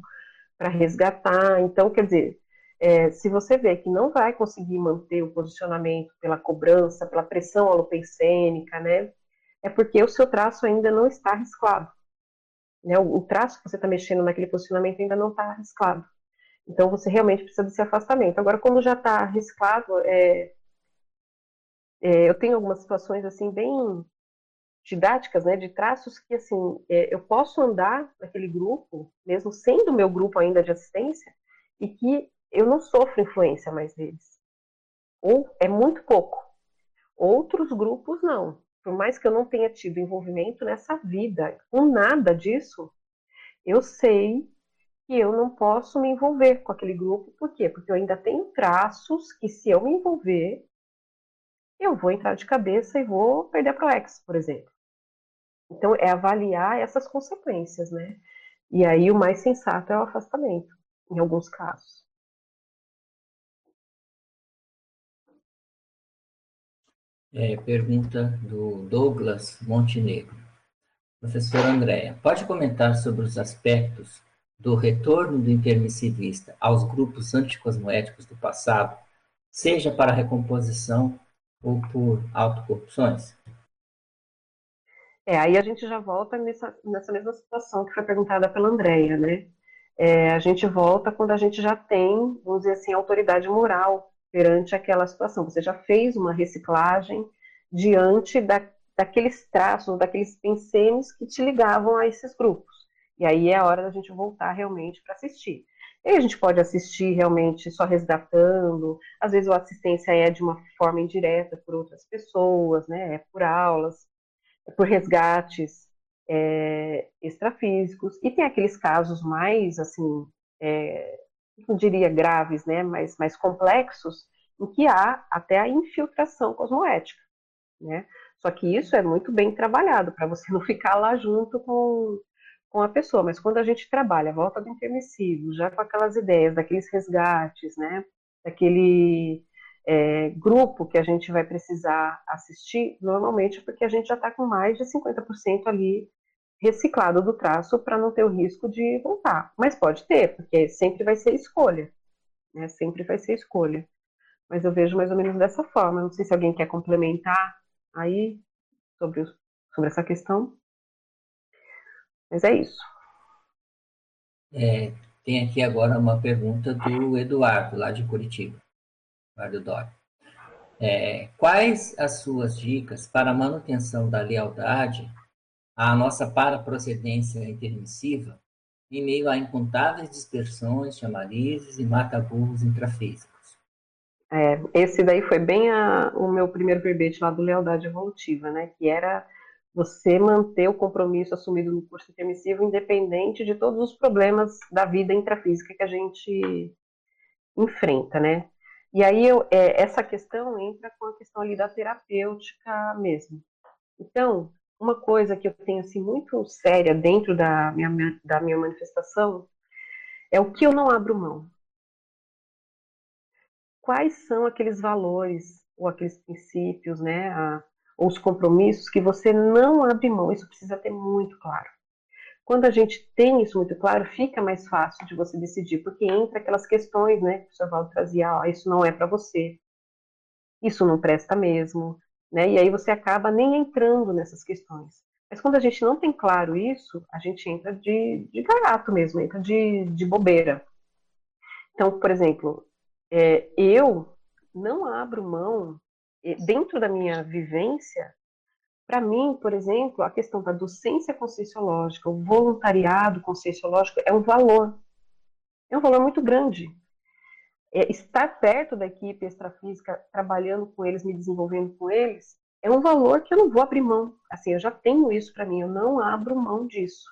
para resgatar. Então, quer dizer, é, se você vê que não vai conseguir manter o posicionamento pela cobrança, pela pressão alopensênica, né, é porque o seu traço ainda não está arriscado. Né, o, o traço que você está mexendo naquele posicionamento ainda não está arriscado. Então, você realmente precisa desse afastamento. Agora, quando já está arriscado, é, é, eu tenho algumas situações assim bem didáticas, né, de traços que, assim, é, eu posso andar naquele grupo, mesmo sendo meu grupo ainda de assistência, e que eu não sofro influência mais deles. Ou é muito pouco. Outros grupos não. Por mais que eu não tenha tido envolvimento nessa vida com nada disso, eu sei que eu não posso me envolver com aquele grupo. Por quê? Porque eu ainda tenho traços que, se eu me envolver, eu vou entrar de cabeça e vou perder a ProEx, por exemplo. Então, é avaliar essas consequências, né? E aí o mais sensato é o afastamento, em alguns casos. É, pergunta do Douglas Montenegro. Professora Andréa, pode comentar sobre os aspectos do retorno do intermissivista aos grupos anticosmoéticos do passado, seja para recomposição ou por autocorrupções? É, aí a gente já volta nessa, nessa mesma situação que foi perguntada pela Andrea, né? É, a gente volta quando a gente já tem, vamos dizer assim, autoridade moral perante aquela situação. Você já fez uma reciclagem diante da, daqueles traços, daqueles pensemes que te ligavam a esses grupos. E aí é a hora da gente voltar realmente para assistir. E a gente pode assistir realmente só resgatando, às vezes a assistência é de uma forma indireta por outras pessoas, né, é por aulas, é por resgates é, extrafísicos, e tem aqueles casos mais, assim, é, não diria graves, né, mas mais complexos, em que há até a infiltração cosmoética, né, só que isso é muito bem trabalhado, para você não ficar lá junto com com a pessoa, mas quando a gente trabalha a volta do intermissivo, já com aquelas ideias daqueles resgates, né, daquele é, grupo que a gente vai precisar assistir, normalmente é porque a gente já está com mais de 50% ali reciclado do traço para não ter o risco de voltar. Mas pode ter, porque sempre vai ser escolha, né, sempre vai ser escolha. Mas eu vejo mais ou menos dessa forma. Não sei se alguém quer complementar aí sobre sobre essa questão. Mas é isso. É, tem aqui agora uma pergunta do Eduardo, lá de Curitiba. Eduardo Dória. É, quais as suas dicas para a manutenção da lealdade à nossa paraprocedência intermissiva em meio a incontáveis dispersões, chamarizes e mata-burros intrafísicos? É, esse daí foi bem a, o meu primeiro verbete lá do Lealdade Evolutiva, né? Que era você manter o compromisso assumido no curso intermissivo independente de todos os problemas da vida intrafísica que a gente enfrenta, né? E aí eu, é, essa questão entra com a questão ali da terapêutica mesmo. Então, uma coisa que eu tenho assim muito séria dentro da minha, da minha manifestação é o que eu não abro mão. Quais são aqueles valores ou aqueles princípios, né, a, ou os compromissos que você não abre mão. Isso precisa ter muito claro. Quando a gente tem isso muito claro, fica mais fácil de você decidir, porque entra aquelas questões, né, que o Sr. Valdo trazia, ó, isso não é para você, isso não presta mesmo, né, e aí você acaba nem entrando nessas questões. Mas quando a gente não tem claro isso, a gente entra de, de garato mesmo, entra de, de bobeira. Então, por exemplo, é, eu não abro mão dentro da minha vivência, para mim, por exemplo, a questão da docência conscienciológica, o voluntariado conscienciológico é um valor. É um valor muito grande. É, estar perto da equipe extrafísica, trabalhando com eles, me desenvolvendo com eles, é um valor que eu não vou abrir mão. Assim, eu já tenho isso para mim, eu não abro mão disso.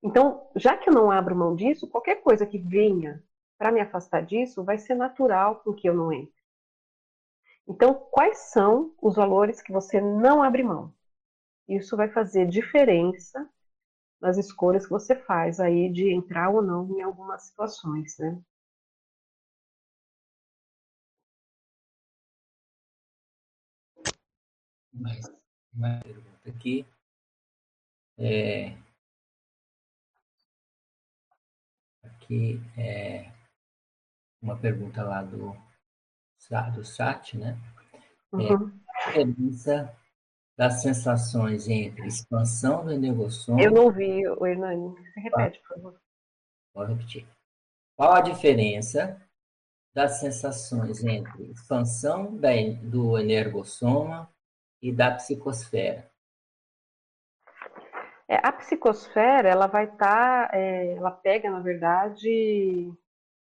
Então, já que eu não abro mão disso, qualquer coisa que venha para me afastar disso vai ser natural com que eu não entre. Então, quais são os valores que você não abre mão? Isso vai fazer diferença nas escolhas que você faz aí de entrar ou não em algumas situações, né? Mais uma pergunta aqui. É, aqui é uma pergunta lá do do chat, né? É, uhum. É, a diferença das sensações entre expansão do energossoma... Eu não ouvi, o Hernani. Você repete, por favor. Vou repetir. Qual a diferença das sensações entre expansão da, do energossoma e da psicosfera? É, a psicosfera, ela vai estar, tá, é, ela pega, na verdade,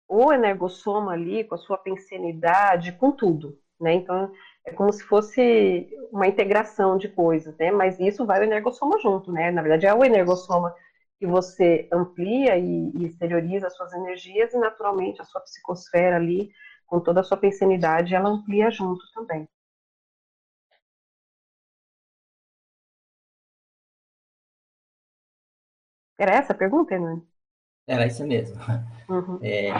o energossoma ali, com a sua pensenidade, com tudo, né? Então, é como se fosse uma integração de coisas, né? Mas isso vai o energossoma junto, né? Na verdade, é o energossoma que você amplia e, exterioriza as suas energias e, naturalmente, a sua psicosfera ali, com toda a sua pensenidade, ela amplia junto também. Era essa a pergunta, Hernani? Era isso mesmo. Uhum. É,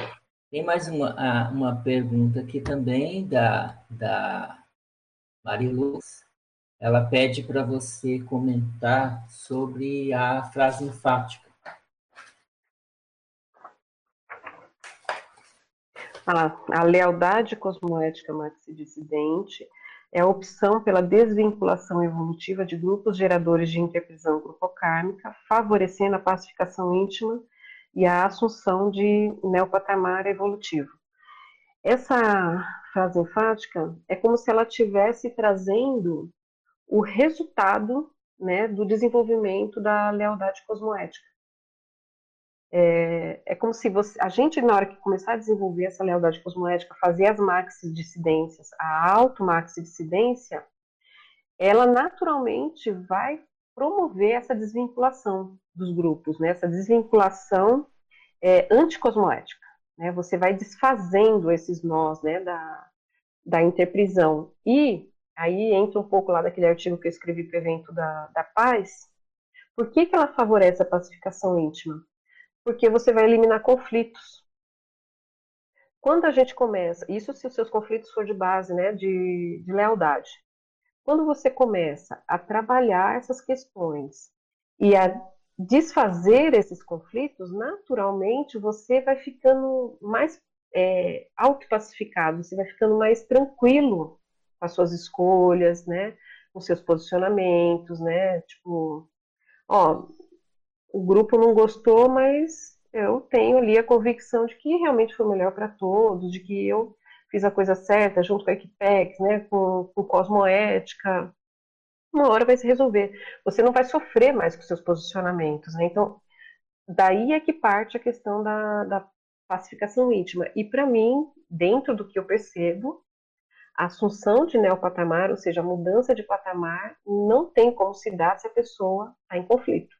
tem mais uma, uma pergunta aqui também da, da Mariluz. Ela pede para você comentar sobre a frase enfática. Ah, a lealdade cosmoética maxi-dissidente é a opção pela desvinculação evolutiva de grupos geradores de interprisão grupocármica, favorecendo a pacificação íntima e a assunção de neopatamar evolutivo. Essa frase enfática é como se ela estivesse trazendo o resultado né, do desenvolvimento da lealdade cosmoética. É, é, como se você, a gente, na hora que começar a desenvolver essa lealdade cosmoética, fazer as maxi-dissidências, a auto-maxi-dissidência, ela naturalmente vai promover essa desvinculação dos grupos, né? essa desvinculação é, anticosmoética. Né? Você vai desfazendo esses nós né, da, da interprisão. E aí entra um pouco lá daquele artigo que eu escrevi para o evento da, da paz. Por que, que ela favorece a pacificação íntima? Porque você vai eliminar conflitos. Quando a gente começa, isso se os seus conflitos for de base, né, de, de lealdade. Quando você começa a trabalhar essas questões e a desfazer esses conflitos, naturalmente você vai ficando mais é, autopacificado, você vai ficando mais tranquilo com as suas escolhas, né? com seus posicionamentos, né? Tipo, ó, o grupo não gostou, mas eu tenho ali a convicção de que realmente foi melhor para todos, de que eu fiz a coisa certa junto com a Equipex, né, com, com Cosmoética. Uma hora vai se resolver. Você não vai sofrer mais com seus posicionamentos, né? Então, daí é que parte a questão da, da pacificação íntima. E para mim, dentro do que eu percebo, a assunção de neopatamar, ou seja, a mudança de patamar, não tem como se dar se a pessoa está em conflito.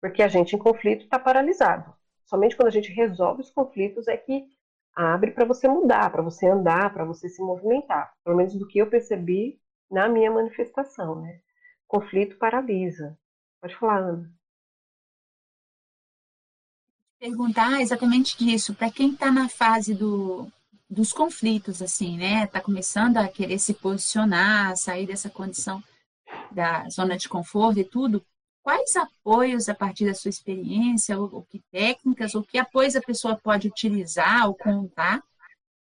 Porque a gente em conflito está paralisado. Somente quando a gente resolve os conflitos é que abre para você mudar, para você andar, para você se movimentar. Pelo menos do que eu percebi na minha manifestação, né? Conflito paralisa. Pode falar, Ana. Perguntar exatamente disso, para quem está na fase do, dos conflitos, assim, né? Está começando a querer se posicionar, sair dessa condição da zona de conforto e tudo. Quais apoios, a partir da sua experiência, ou, ou que técnicas, ou que apoios a pessoa pode utilizar ou contar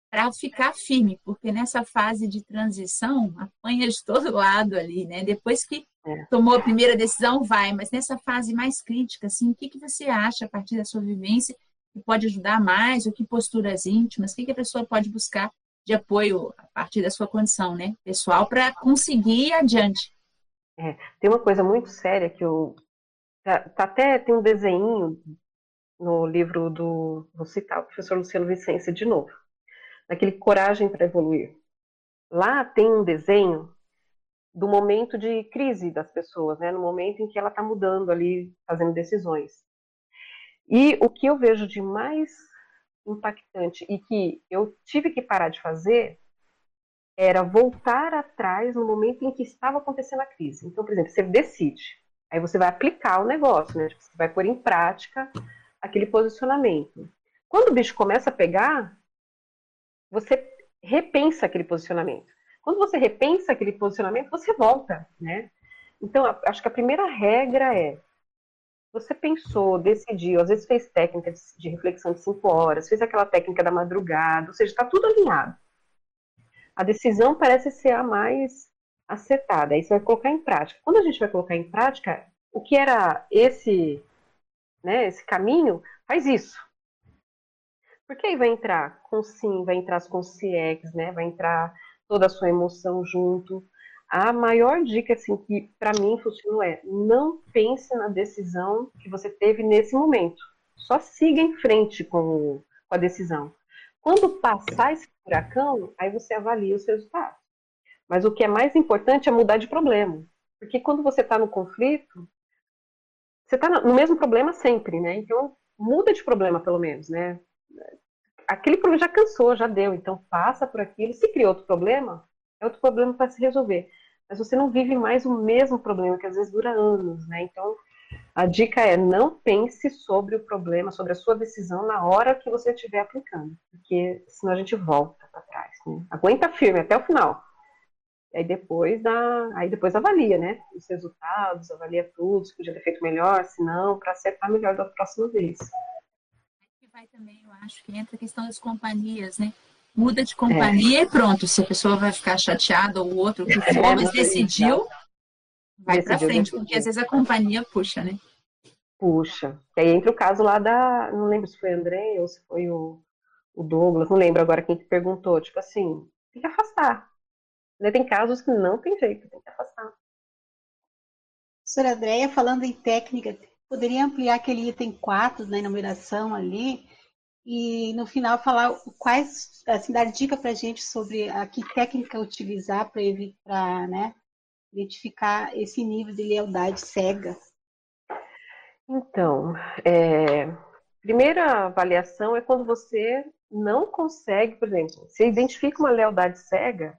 para ficar firme, porque nessa fase de transição apanha de todo lado ali, né? Depois que é. tomou a primeira decisão, vai, mas nessa fase mais crítica, assim, o que, que você acha a partir da sua vivência que pode ajudar mais, ou que posturas íntimas, o que, que a pessoa pode buscar de apoio a partir da sua condição, né, pessoal, para conseguir ir adiante? É, tem uma coisa muito séria que eu. Tá, tá até tem um desenho no livro do. Vou citar o professor Luciano Vicência de novo. Naquele Coragem para Evoluir. Lá tem um desenho do momento de crise das pessoas, né? No momento em que ela está mudando ali, fazendo decisões. E o que eu vejo de mais impactante e que eu tive que parar de fazer era voltar atrás no momento em que estava acontecendo a crise. Então, por exemplo, você decide, aí você vai aplicar o negócio, né? Tipo, você vai pôr em prática aquele posicionamento. Quando o bicho começa a pegar, você repensa aquele posicionamento. Quando você repensa aquele posicionamento, você volta, né? Então, acho que a primeira regra é você pensou, decidiu, às vezes fez técnica de reflexão de cinco horas, fez aquela técnica da madrugada, ou seja, está tudo alinhado a decisão parece ser a mais acertada. Aí você vai colocar em prática. Quando a gente vai colocar em prática, o que era esse, né, esse caminho, faz isso. Porque aí vai entrar com sim, vai entrar com CX, né, vai entrar toda a sua emoção junto. A maior dica assim, que para mim funcionou é não pense na decisão que você teve nesse momento. Só siga em frente com, com a decisão. Quando passar esse furacão, aí você avalia os resultados. Mas o que é mais importante é mudar de problema. Porque quando você está no conflito, você está no mesmo problema sempre, né? Então, muda de problema, pelo menos, né? Aquele problema já cansou, já deu. Então, passa por aquilo. Se cria outro problema, é outro problema para se resolver. Mas você não vive mais o mesmo problema, que às vezes dura anos, né? Então, a dica é não pense sobre o problema, sobre a sua decisão na hora que você estiver aplicando, porque senão a gente volta para trás. Né? Aguenta firme até o final. E aí depois dá, aí depois avalia, né? Os resultados, avalia tudo, se podia ter feito melhor, se não, para acertar melhor da próxima vez. Vai também, eu acho que entra a questão das companhias, né? Muda de companhia é. e pronto. Se a pessoa vai ficar chateada ou o outro que for, mas decidiu, vai para frente, porque às vezes a companhia puxa, né? Puxa. E aí entra o caso lá da. Não lembro se foi o André ou se foi o, o Douglas, não lembro agora quem que perguntou. Tipo assim, tem que afastar. Né? Tem casos que não tem jeito, tem que afastar. Professora Andréia, falando em técnica, poderia ampliar aquele item 4 na enumeração ali e no final falar quais, assim, dar dica para a gente sobre a que técnica utilizar para evitar, né, identificar esse nível de lealdade cega? Então, é, primeira avaliação é quando você não consegue, por exemplo, você identifica uma lealdade cega.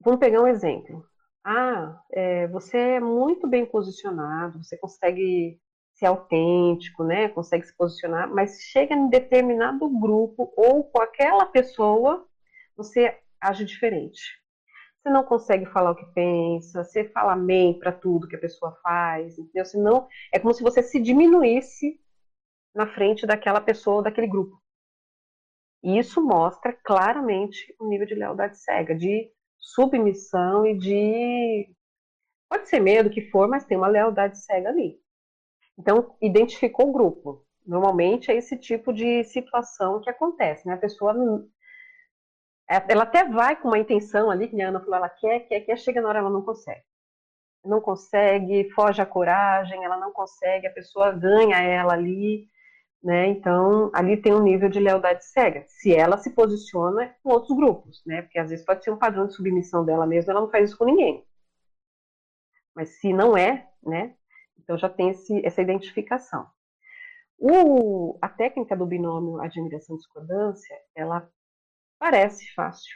Vamos pegar um exemplo. Ah, é, você é muito bem posicionado, você consegue ser autêntico, né? Consegue se posicionar, mas chega em determinado grupo ou com aquela pessoa, você age diferente. Você não consegue falar o que pensa, você fala amém para tudo que a pessoa faz, entendeu? Senão, é como se você se diminuísse na frente daquela pessoa, daquele grupo. E isso mostra claramente o nível de lealdade cega, de submissão e de. Pode ser medo que for, mas tem uma lealdade cega ali. Então, identificou o grupo. Normalmente é esse tipo de situação que acontece, né? A pessoa ela até vai com uma intenção ali, que a Ana falou, ela quer, quer, quer, chega na hora ela não consegue. Não consegue, foge a coragem, ela não consegue, a pessoa ganha ela ali, né? Então, ali tem um nível de lealdade cega. Se ela se posiciona com outros grupos, né? Porque às vezes pode ser um padrão de submissão dela mesma, ela não faz isso com ninguém. Mas se não é, né? Então já tem esse, essa identificação. O, a técnica do binômio admiração-discordância, ela parece fácil,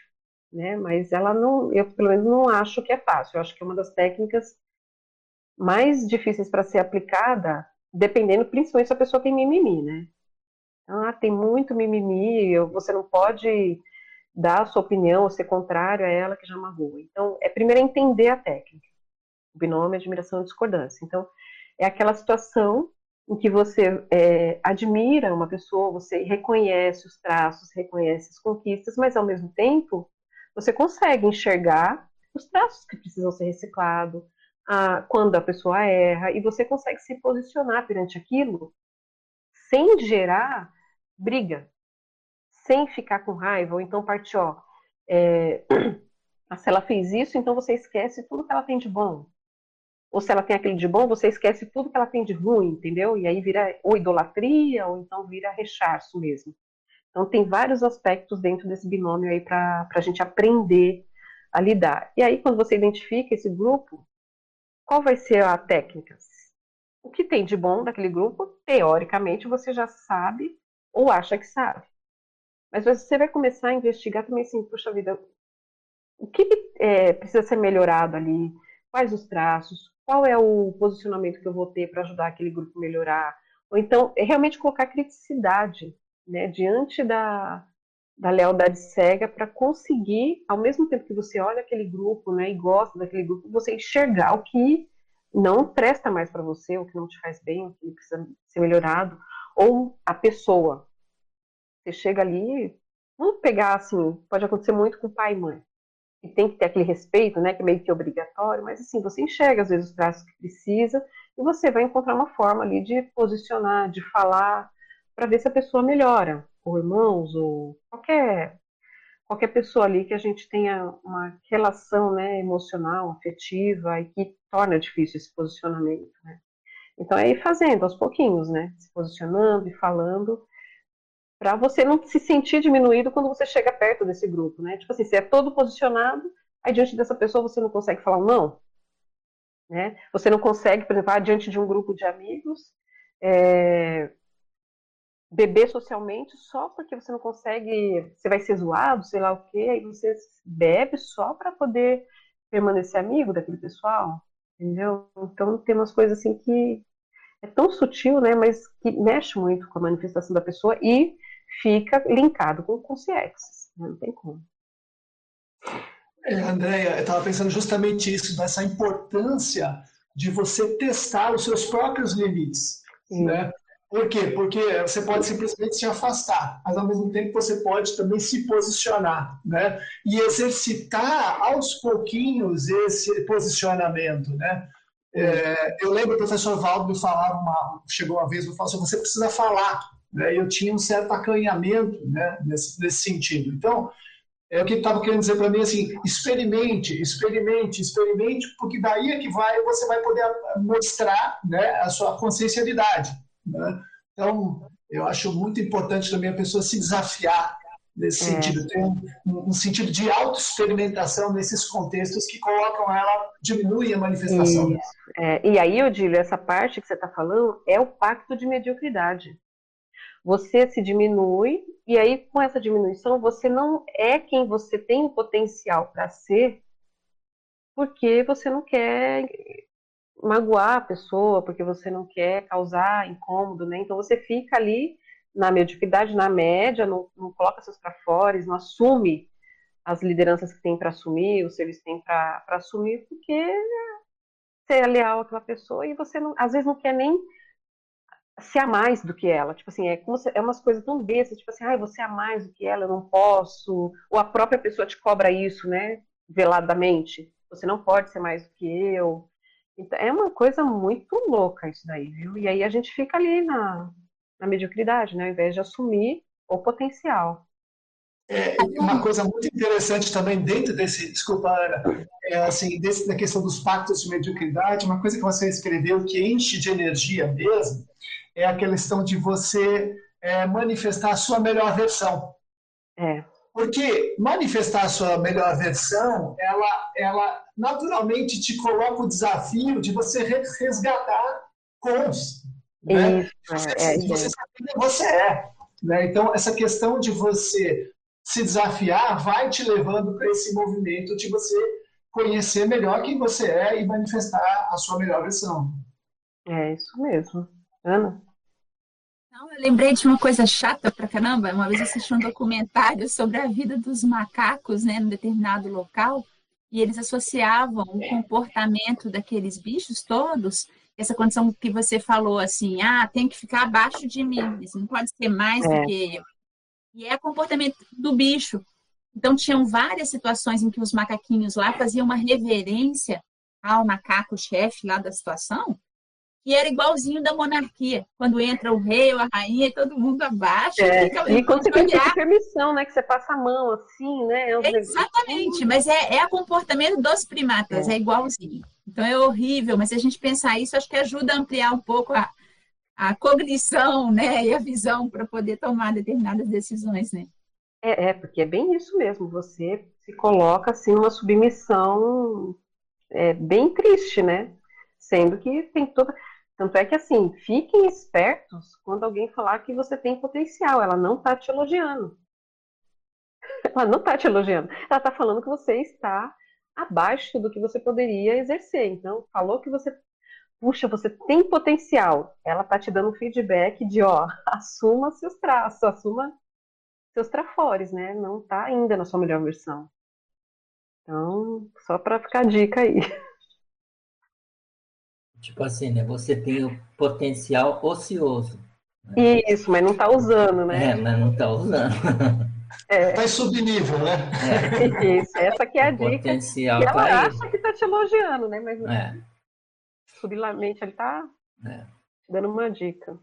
né? Mas ela não, eu pelo menos não acho que é fácil. Eu acho que é uma das técnicas mais difíceis para ser aplicada, dependendo principalmente se a pessoa tem mimimi, né? Ah, tem muito mimimi, você não pode dar a sua opinião ou ser contrário a ela que já magoa. Então, é primeiro entender a técnica. O binômio, admiração e discordância. Então, é aquela situação em que você é, admira uma pessoa, você reconhece os traços, reconhece as conquistas, mas ao mesmo tempo você consegue enxergar os traços que precisam ser reciclados, a, quando a pessoa erra, e você consegue se posicionar perante aquilo sem gerar briga, sem ficar com raiva, ou então partir, ó, é, se ela fez isso, então você esquece tudo que ela tem de bom ou se ela tem aquele de bom, você esquece tudo que ela tem de ruim, entendeu? E aí vira ou idolatria, ou então vira rechaço mesmo. Então tem vários aspectos dentro desse binômio aí para a gente aprender a lidar. E aí, quando você identifica esse grupo, qual vai ser a técnica? O que tem de bom daquele grupo, teoricamente, você já sabe ou acha que sabe. Mas você vai começar a investigar também assim, puxa vida, o que é, precisa ser melhorado ali? Quais os traços? qual é o posicionamento que eu vou ter para ajudar aquele grupo a melhorar? Ou então, é realmente colocar criticidade né, diante da, da lealdade cega para conseguir, ao mesmo tempo que você olha aquele grupo né, e gosta daquele grupo, você enxergar o que não presta mais para você, o que não te faz bem, o que precisa ser melhorado, ou a pessoa. Você chega ali, vamos pegar assim, pode acontecer muito com pai e mãe que tem que ter aquele respeito, né, que é meio que obrigatório, mas assim, você enxerga às vezes os traços que precisa e você vai encontrar uma forma ali de posicionar, de falar, para ver se a pessoa melhora, ou irmãos, ou qualquer qualquer pessoa ali que a gente tenha uma relação, né, emocional, afetiva e que torna difícil esse posicionamento, né? Então é ir fazendo aos pouquinhos, né, se posicionando e falando para você não se sentir diminuído quando você chega perto desse grupo, né? Tipo assim, você é todo posicionado, aí diante dessa pessoa você não consegue falar um não, né? Você não consegue, por exemplo, diante de um grupo de amigos, é, beber socialmente só porque você não consegue, você vai ser zoado, sei lá o quê, aí você bebe só para poder permanecer amigo daquele pessoal, entendeu? Então tem umas coisas assim que é tão sutil, né, mas que mexe muito com a manifestação da pessoa e fica linkado com consciências, né? não tem como. É, Andréia, eu estava pensando justamente isso, dessa importância de você testar os seus próprios limites. Né? Por quê? Porque você pode simplesmente se afastar, mas ao mesmo tempo você pode também se posicionar, né? E exercitar aos pouquinhos esse posicionamento, né? É, eu lembro o professor Valdo falar uma, chegou uma vez e falou assim, você precisa falar, né? Eu tinha um certo acanhamento né, nesse, nesse sentido. Então, é o que estava querendo dizer para mim assim, experimente, experimente, experimente, porque daí é que vai você vai poder mostrar né, a sua consciencialidade. Né? Então, eu acho muito importante também a pessoa se desafiar nesse é. sentido, ter um, um, sentido de autoexperimentação nesses contextos que colocam ela, diminuem a manifestação. É, e aí, Odílio, essa parte que você está falando é o pacto de mediocridade você se diminui e aí com essa diminuição você não é quem você tem o potencial para ser, porque você não quer magoar a pessoa, porque você não quer causar incômodo, né? Então você fica ali na mediocridade, na média, não, não coloca seus para fora, não assume as lideranças que tem para assumir, os serviços que tem para assumir, porque você é leal àquela pessoa e você não, às vezes não quer nem se a mais do que ela. Tipo assim, é, como se, é umas coisas tão bestas, tipo assim, ah, você é mais do que ela, eu não posso. Ou a própria pessoa te cobra isso, né? veladamente. Você não pode ser mais do que eu. Então, é uma coisa muito louca isso daí, viu? E aí a gente fica ali na, na mediocridade, né? Ao invés de assumir o potencial. É, uma coisa muito interessante também dentro desse, desculpa, Ana, é assim, desse, da questão dos pactos de mediocridade, uma coisa que você escreveu que enche de energia mesmo, é a questão de você é, manifestar a sua melhor versão. É. Porque manifestar a sua melhor versão, ela, ela naturalmente te coloca o desafio de você resgatar cons. Né? Isso, você, é, é, você sabe quem você é. Né? Então, essa questão de você se desafiar vai te levando para esse movimento de você conhecer melhor quem você é e manifestar a sua melhor versão. É isso mesmo. Ana? Eu lembrei de uma coisa chata pra caramba. Uma vez assisti um documentário sobre a vida dos macacos, né, num determinado local, e eles associavam o comportamento daqueles bichos todos, essa condição que você falou assim, ah, tem que ficar abaixo de mim, isso não pode ser mais é. do que eu. E é o comportamento do bicho. Então, tinham várias situações em que os macaquinhos lá faziam uma reverência ao macaco-chefe lá da situação, e era igualzinho da monarquia. Quando entra o rei ou a rainha, todo mundo abaixa. É. e quando você tem permissão, né? Que você passa a mão assim, né? É exatamente, mas é, é o comportamento dos primatas, é. é igualzinho. Então é horrível, mas se a gente pensar isso, acho que ajuda a ampliar um pouco a, a cognição, né, e a visão para poder tomar determinadas decisões, né? É, é, porque é bem isso mesmo. Você se coloca assim numa submissão é, bem triste, né? Sendo que tem toda. Tanto é que assim, fiquem espertos quando alguém falar que você tem potencial. Ela não está te elogiando. Ela não está te elogiando. Ela está falando que você está abaixo do que você poderia exercer. Então, falou que você puxa, você tem potencial. Ela tá te dando feedback de, ó, assuma seus traços, assuma seus trafores, né? Não tá ainda na sua melhor versão. Então, só para ficar a dica aí. Tipo assim, né? Você tem o potencial ocioso. Né? Isso, mas não tá usando, né? É, mas não tá usando. É. Tá em subnível, né? É. Isso, essa que é a o dica. Potencial e ela tá acha que tá te elogiando, né? Mas é subtilamente ele está é. dando uma dica.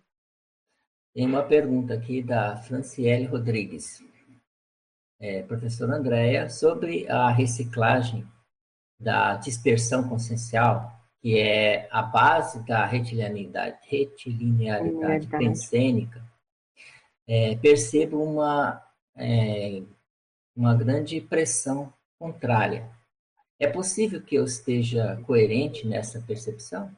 Tem uma pergunta aqui da Franciele Rodrigues. É, professora Andréia, sobre a reciclagem da dispersão consciencial, que é a base da retilinearidade, retilinearidade pensênica, é, percebo uma, é, uma grande pressão contrária é possível que eu esteja coerente nessa percepção?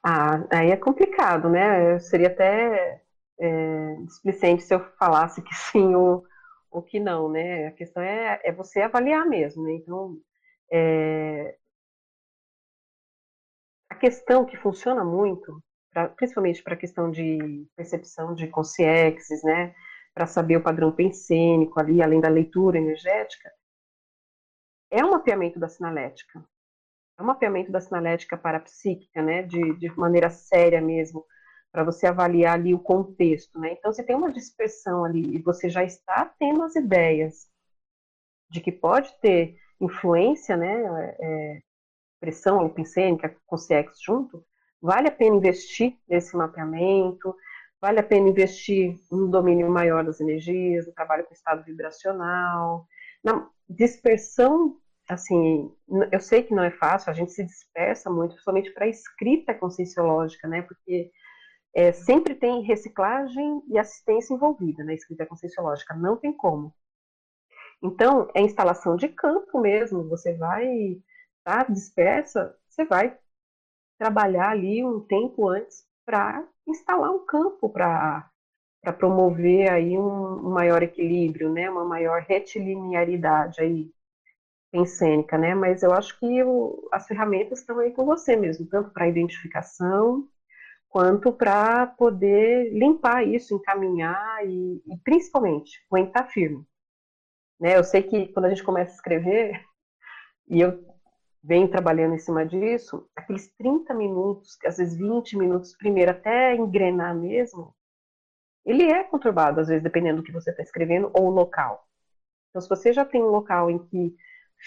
Ah, aí é complicado, né? Seria até é, displicente se eu falasse que sim ou, ou que não, né? A questão é, é você avaliar mesmo, né? Então, é, questão que funciona muito, pra, principalmente para a questão de percepção de consciexes, né? Para saber o padrão pensênico ali, além da leitura energética, é um mapeamento da sinalética. É um mapeamento da sinalética parapsíquica, né, de, de maneira séria mesmo, para você avaliar ali o contexto, né? Então, você tem uma dispersão ali e você já está tendo as ideias de que pode ter influência, né, é, pressão pensênica com CX junto, vale a pena investir nesse mapeamento, vale a pena investir no domínio maior das energias, no trabalho com estado vibracional, na dispersão assim, eu sei que não é fácil, a gente se dispersa muito, principalmente para a escrita conscienciológica, né? Porque é, sempre tem reciclagem e assistência envolvida na escrita conscienciológica, não tem como. Então, é instalação de campo mesmo, você vai tá dispersa, você vai trabalhar ali um tempo antes para instalar um campo para para promover aí um, um, maior equilíbrio, né, uma maior retilinearidade aí pensênica, né? Mas eu acho que o, as ferramentas estão aí com você mesmo, tanto para identificação quanto para poder limpar isso, encaminhar e, e, principalmente aguentar firme. Né? Eu sei que quando a gente começa a escrever, e eu venho trabalhando em cima disso, aqueles 30 minutos, às vezes 20 minutos primeiro, até engrenar mesmo, ele é conturbado, às vezes, dependendo do que você está escrevendo ou o local. Então, se você já tem um local em que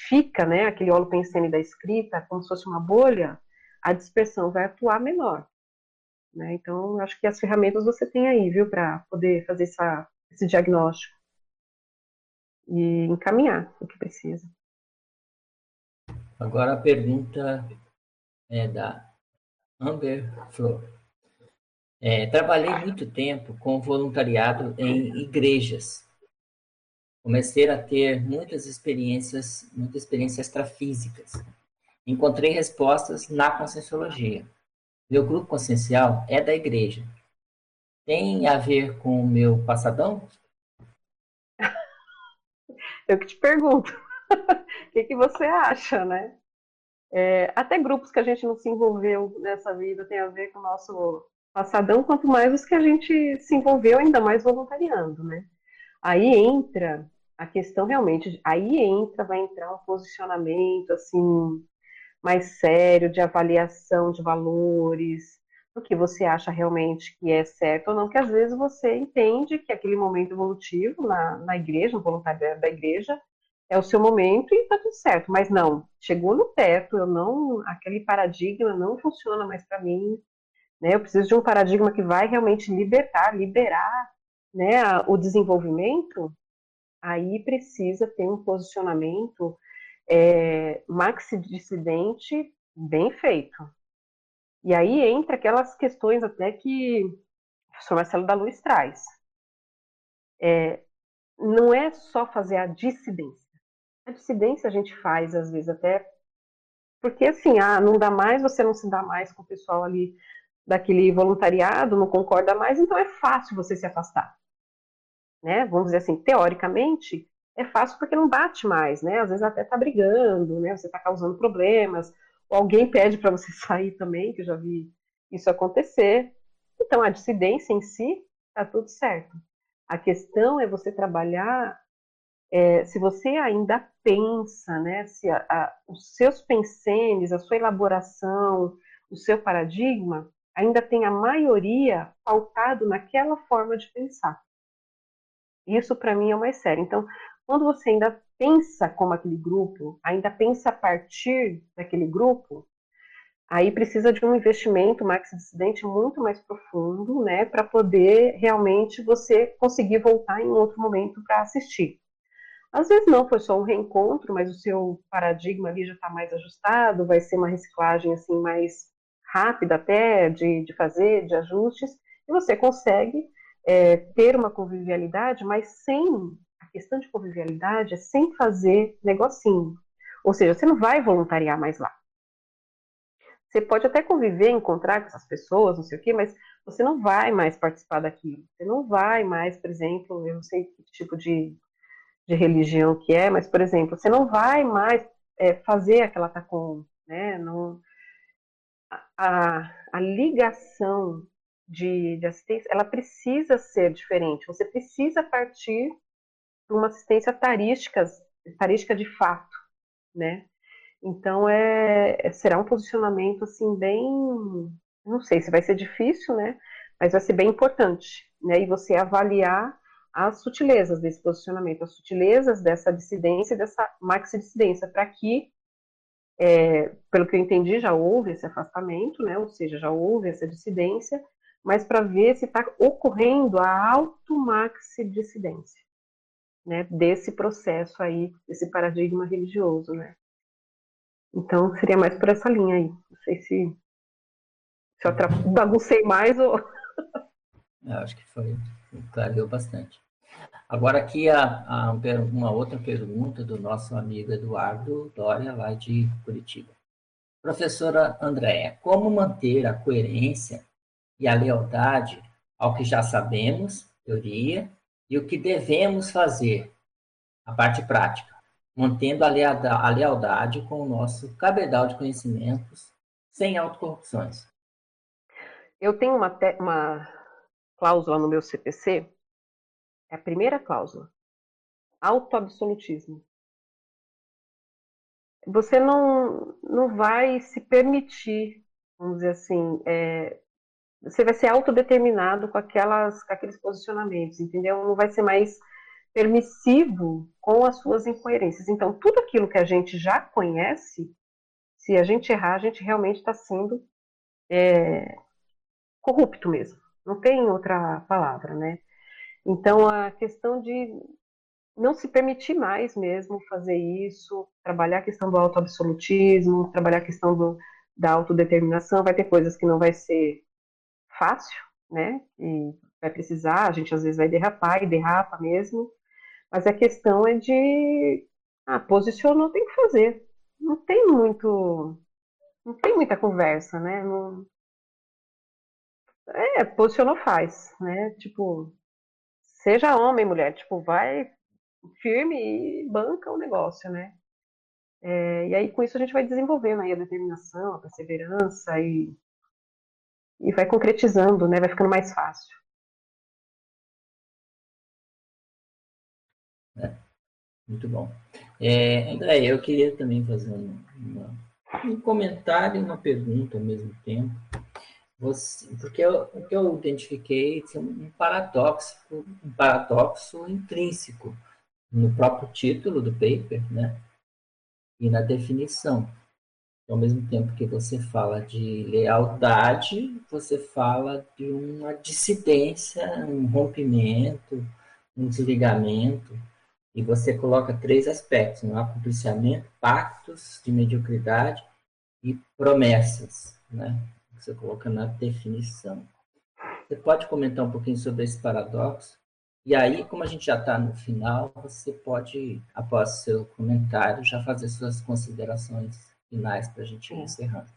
fica, né, aquele óleo pensene da escrita, como se fosse uma bolha, a dispersão vai atuar menor. Né? Então, acho que as ferramentas você tem aí, viu, para poder fazer essa, esse diagnóstico e encaminhar o que precisa. Agora a pergunta é da Amber Flor. É, trabalhei muito tempo com voluntariado em igrejas. Comecei a ter muitas experiências, muitas experiências extrafísicas. Encontrei respostas na Conscienciologia. Meu grupo consciencial é da igreja. Tem a ver com o meu passadão? Eu que te pergunto. O que, que você acha, né? É, até grupos que a gente não se envolveu nessa vida tem a ver com o nosso passadão, quanto mais os que a gente se envolveu, ainda mais voluntariando, né? Aí entra a questão realmente, aí entra, vai entrar um posicionamento, assim, mais sério, de avaliação de valores, do que você acha realmente que é certo ou não, que às vezes você entende que aquele momento evolutivo na, na igreja, no voluntariado da igreja, é o seu momento e tá tudo certo. Mas não, chegou no teto, eu não, aquele paradigma não funciona mais para mim. Né? Eu preciso de um paradigma que vai realmente libertar, liberar né, o desenvolvimento. Aí precisa ter um posicionamento é, maxi-dissidente bem feito. E aí entra aquelas questões até que o professor Marcelo da Luz traz. É, não é só fazer a dissidência. A dissidência a gente faz, às vezes, até porque, assim, ah, não dá mais, você não se dá mais com o pessoal ali daquele voluntariado, não concorda mais, então é fácil você se afastar. Né? Vamos dizer assim, teoricamente, é fácil porque não bate mais, né? Às vezes até tá brigando, né? Você tá causando problemas, ou alguém pede para você sair também, que eu já vi isso acontecer. Então, a dissidência em si, tá tudo certo. A questão é você trabalhar é, se você ainda pensa, né, se a, a, os seus pensenes, a sua elaboração, o seu paradigma, ainda tem a maioria pautado naquela forma de pensar. Isso para mim é o mais sério. Então, quando você ainda pensa como aquele grupo, ainda pensa a partir daquele grupo, aí precisa de um investimento maxi-dissidente muito mais profundo, né, para poder realmente você conseguir voltar em outro momento para assistir. Às vezes não, foi só um reencontro, mas o seu paradigma ali já está mais ajustado, vai ser uma reciclagem assim mais rápida até de, de fazer, de ajustes, e você consegue é, ter uma convivialidade, mas sem a questão de convivialidade é sem fazer negocinho. Ou seja, você não vai voluntariar mais lá. Você pode até conviver, encontrar com essas pessoas, não sei o quê, mas você não vai mais participar daquilo. Você não vai mais, por exemplo, eu não sei que tipo de de religião que é, mas, por exemplo, você não vai mais é, fazer aquela tacom, né? A, a ligação de, de, assistência, ela precisa ser diferente. Você precisa partir de uma assistência tarística, tarística de fato, né? Então, é, é, será um posicionamento, assim, bem... Não sei se vai ser difícil, né? Mas vai ser bem importante, né? E você avaliar as sutilezas desse posicionamento, as sutilezas dessa dissidência, dessa maxi-dissidência, para que, é, pelo que eu entendi, já houve esse afastamento, né, ou seja, já houve essa dissidência, mas para ver se está ocorrendo a auto-maxi-dissidência, né, desse processo aí, desse paradigma religioso, né. Então, seria mais por essa linha aí. Não sei se, se eu baguncei mais ou... Eu acho que foi, clareou bastante. Agora aqui a, a, uma outra pergunta do nosso amigo Eduardo Dória, lá de Curitiba. Professora Andréa, como manter a coerência e a lealdade ao que já sabemos, teoria, e o que devemos fazer, a parte prática, mantendo a lealdade, com o nosso cabedal de conhecimentos, sem autocorrupções? Eu tenho uma, uma cláusula no meu CPC é a primeira cláusula. Autoabsolutismo. Você não, não vai se permitir, vamos dizer assim, é, você vai ser autodeterminado com, aquelas, com aqueles posicionamentos, entendeu? Não vai ser mais permissivo com as suas incoerências. Então, tudo aquilo que a gente já conhece, se a gente errar, a gente realmente está sendo é, corrupto mesmo. Não tem outra palavra, né? Então, a questão de não se permitir mais mesmo fazer isso, trabalhar a questão do autoabsolutismo, trabalhar a questão do, da autodeterminação, vai ter coisas que não vai ser fácil, né? E vai precisar, a gente às vezes vai derrapar e derrapa mesmo, mas a questão é de ah, posicionou, tem que fazer. Não tem muito não tem muita conversa, né? Não, é, posicionou, faz, né? Tipo, seja homem, mulher, tipo, vai firme e banca o negócio, né? É, e aí, com isso, a gente vai desenvolvendo aí a determinação, a perseverança e, e vai concretizando, né? Vai ficando mais fácil. É, muito bom. É, André, eu queria também fazer um, uma, um comentário e uma pergunta ao mesmo tempo. Você, porque eu, o que eu identifiquei é um paradoxo, um paradoxo intrínseco no próprio título do paper, né? E na definição. Ao mesmo tempo que você fala de lealdade, você fala de uma dissidência, um rompimento, um desligamento, e você coloca três aspectos: né? acompliciamento, pactos de mediocridade e promessas, né? Você coloca na definição. Você pode comentar um pouquinho sobre esse paradoxo? E aí, como a gente já está no final, você pode, após seu comentário, já fazer suas considerações finais para a gente ir encerrando.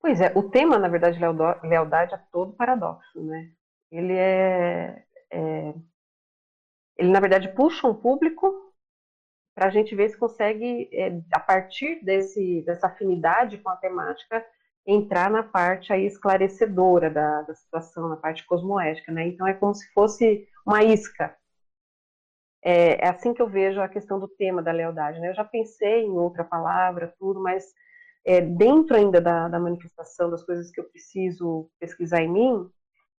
Pois é, o tema, na verdade, lealdade é todo paradoxo, né? Ele é, é ele, na verdade, puxa um público para a gente ver se consegue, é, a partir desse, dessa afinidade com a temática, entrar na parte aí esclarecedora da, da situação, na parte cosmoética, né? Então é como se fosse uma isca. É, é, assim que eu vejo a questão do tema da lealdade, né? Eu já pensei em outra palavra, tudo, mas é, dentro ainda da, da manifestação das coisas que eu preciso pesquisar em mim,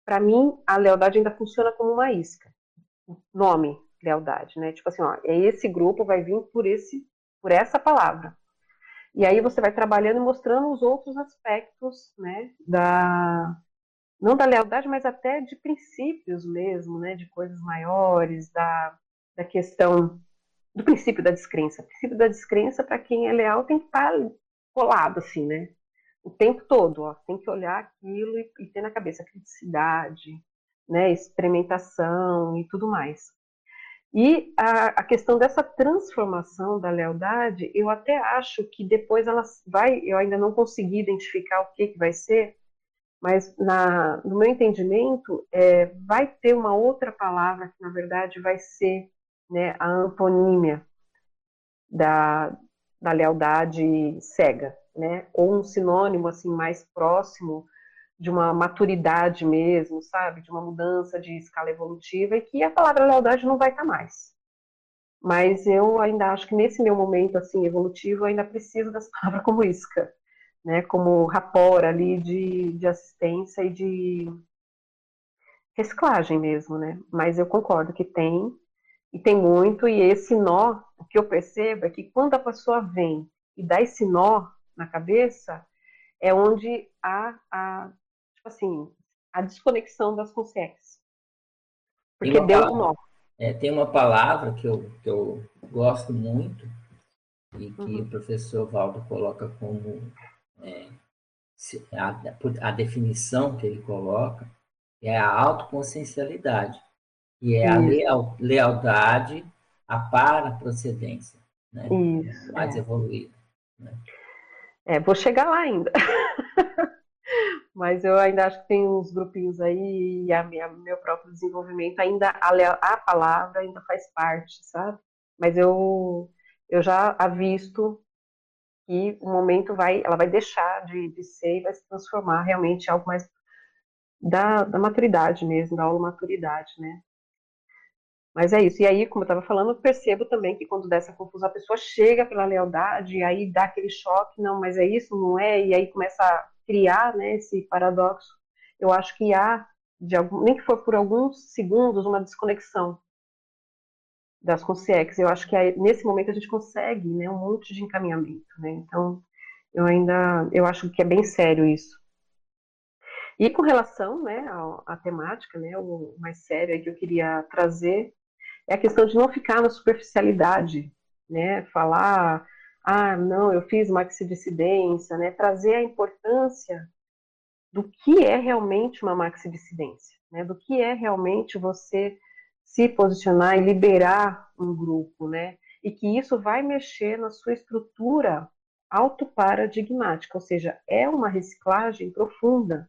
para mim a lealdade ainda funciona como uma isca. Nome, lealdade, né? Tipo assim, ó, é esse grupo vai vir por esse, por essa palavra. E aí você vai trabalhando e mostrando os outros aspectos, né, da não da lealdade, mas até de princípios mesmo, né, de coisas maiores, da, da questão do princípio da descrença. O princípio da descrença, para quem é leal, tem que estar tá colado, assim, né, o tempo todo, ó, tem que olhar aquilo e, e ter na cabeça criticidade, né, experimentação e tudo mais. E a, a, questão dessa transformação da lealdade, eu até acho que depois ela vai, eu ainda não consegui identificar o que, que vai ser, mas na, no meu entendimento, é, vai ter uma outra palavra que, na verdade, vai ser né, a antonímia da, da lealdade cega, né? ou um sinônimo assim mais próximo de uma maturidade mesmo, sabe? De uma mudança de escala evolutiva e que a palavra lealdade não vai estar mais. Mas eu ainda acho que nesse meu momento assim evolutivo, eu ainda preciso dessa palavra como isca, né? Como rapor ali de, de assistência e de reciclagem mesmo, né? Mas eu concordo que tem e tem muito e esse nó, o que eu percebo é que quando a pessoa vem e dá esse nó na cabeça, é onde há a tipo assim, a desconexão das consciências. Porque deu um nó. É, tem uma palavra que eu, que eu gosto muito e que uhum. o professor Valdo coloca como é, a, a, definição que ele coloca é a autoconsciencialidade, e é a leal, lealdade à para procedência, né? Isso, mais é. evoluída. Né? É, vou chegar lá ainda. mas eu ainda acho que tem uns grupinhos aí e a minha, meu próprio desenvolvimento ainda a, a palavra ainda faz parte, sabe? Mas eu eu já avisto que o momento vai, ela vai deixar de, de ser e vai se transformar realmente em algo mais da, da maturidade mesmo, da aula maturidade, né? Mas é isso. E aí, como eu estava falando, eu percebo também que quando dessa confusão, a pessoa chega pela lealdade, e aí dá aquele choque, não, mas é isso, não é, e aí começa criar né, esse paradoxo, eu acho que há, algum, nem que for por alguns segundos, uma desconexão das consciex. Eu acho que aí, nesse momento a gente consegue né, um monte de encaminhamento. Né? Então, eu ainda eu acho que é bem sério isso. E com relação né, à, à temática, né, o mais sério que eu queria trazer é a questão de não ficar na superficialidade, né, falar, ah, não, eu fiz maxidissidência, né, trazer a importância do que é realmente uma maxidissidência, né, do que é realmente você se posicionar e liberar um grupo, né? E que isso vai mexer na sua estrutura autoparadigmática, ou seja, é uma reciclagem profunda.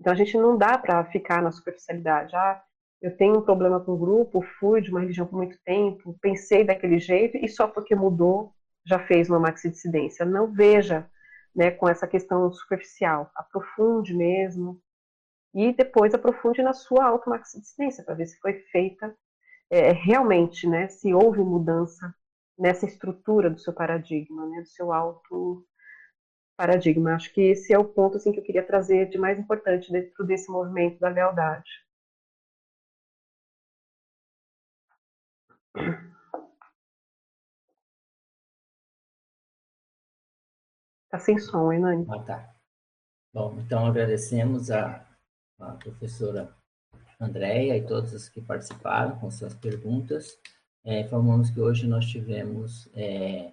Então a gente não dá para ficar na superficialidade. Ah, eu tenho um problema com o grupo, fui de uma religião por muito tempo, pensei daquele jeito e só porque mudou já fez uma maxidissidência. Não veja né, com essa questão superficial, aprofunde mesmo, e depois aprofunde na sua automaxidissidência, para ver se foi feita é, realmente, né, se houve mudança nessa estrutura do seu paradigma, né, do seu auto paradigma. Acho que esse é o ponto assim, que eu queria trazer de mais importante dentro desse movimento da lealdade. Tá sem som, hein, Nani? Ah, tá. Bom, então agradecemos a a professora Andréia e todos os que participaram com suas perguntas. É, informamos que hoje nós tivemos é,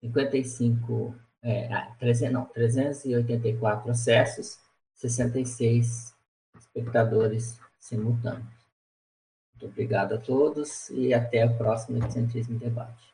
55, é, 300, não, 384 acessos, 66 espectadores simultâneos. Muito obrigado a todos e até o próximo Ecocentrismo Debate.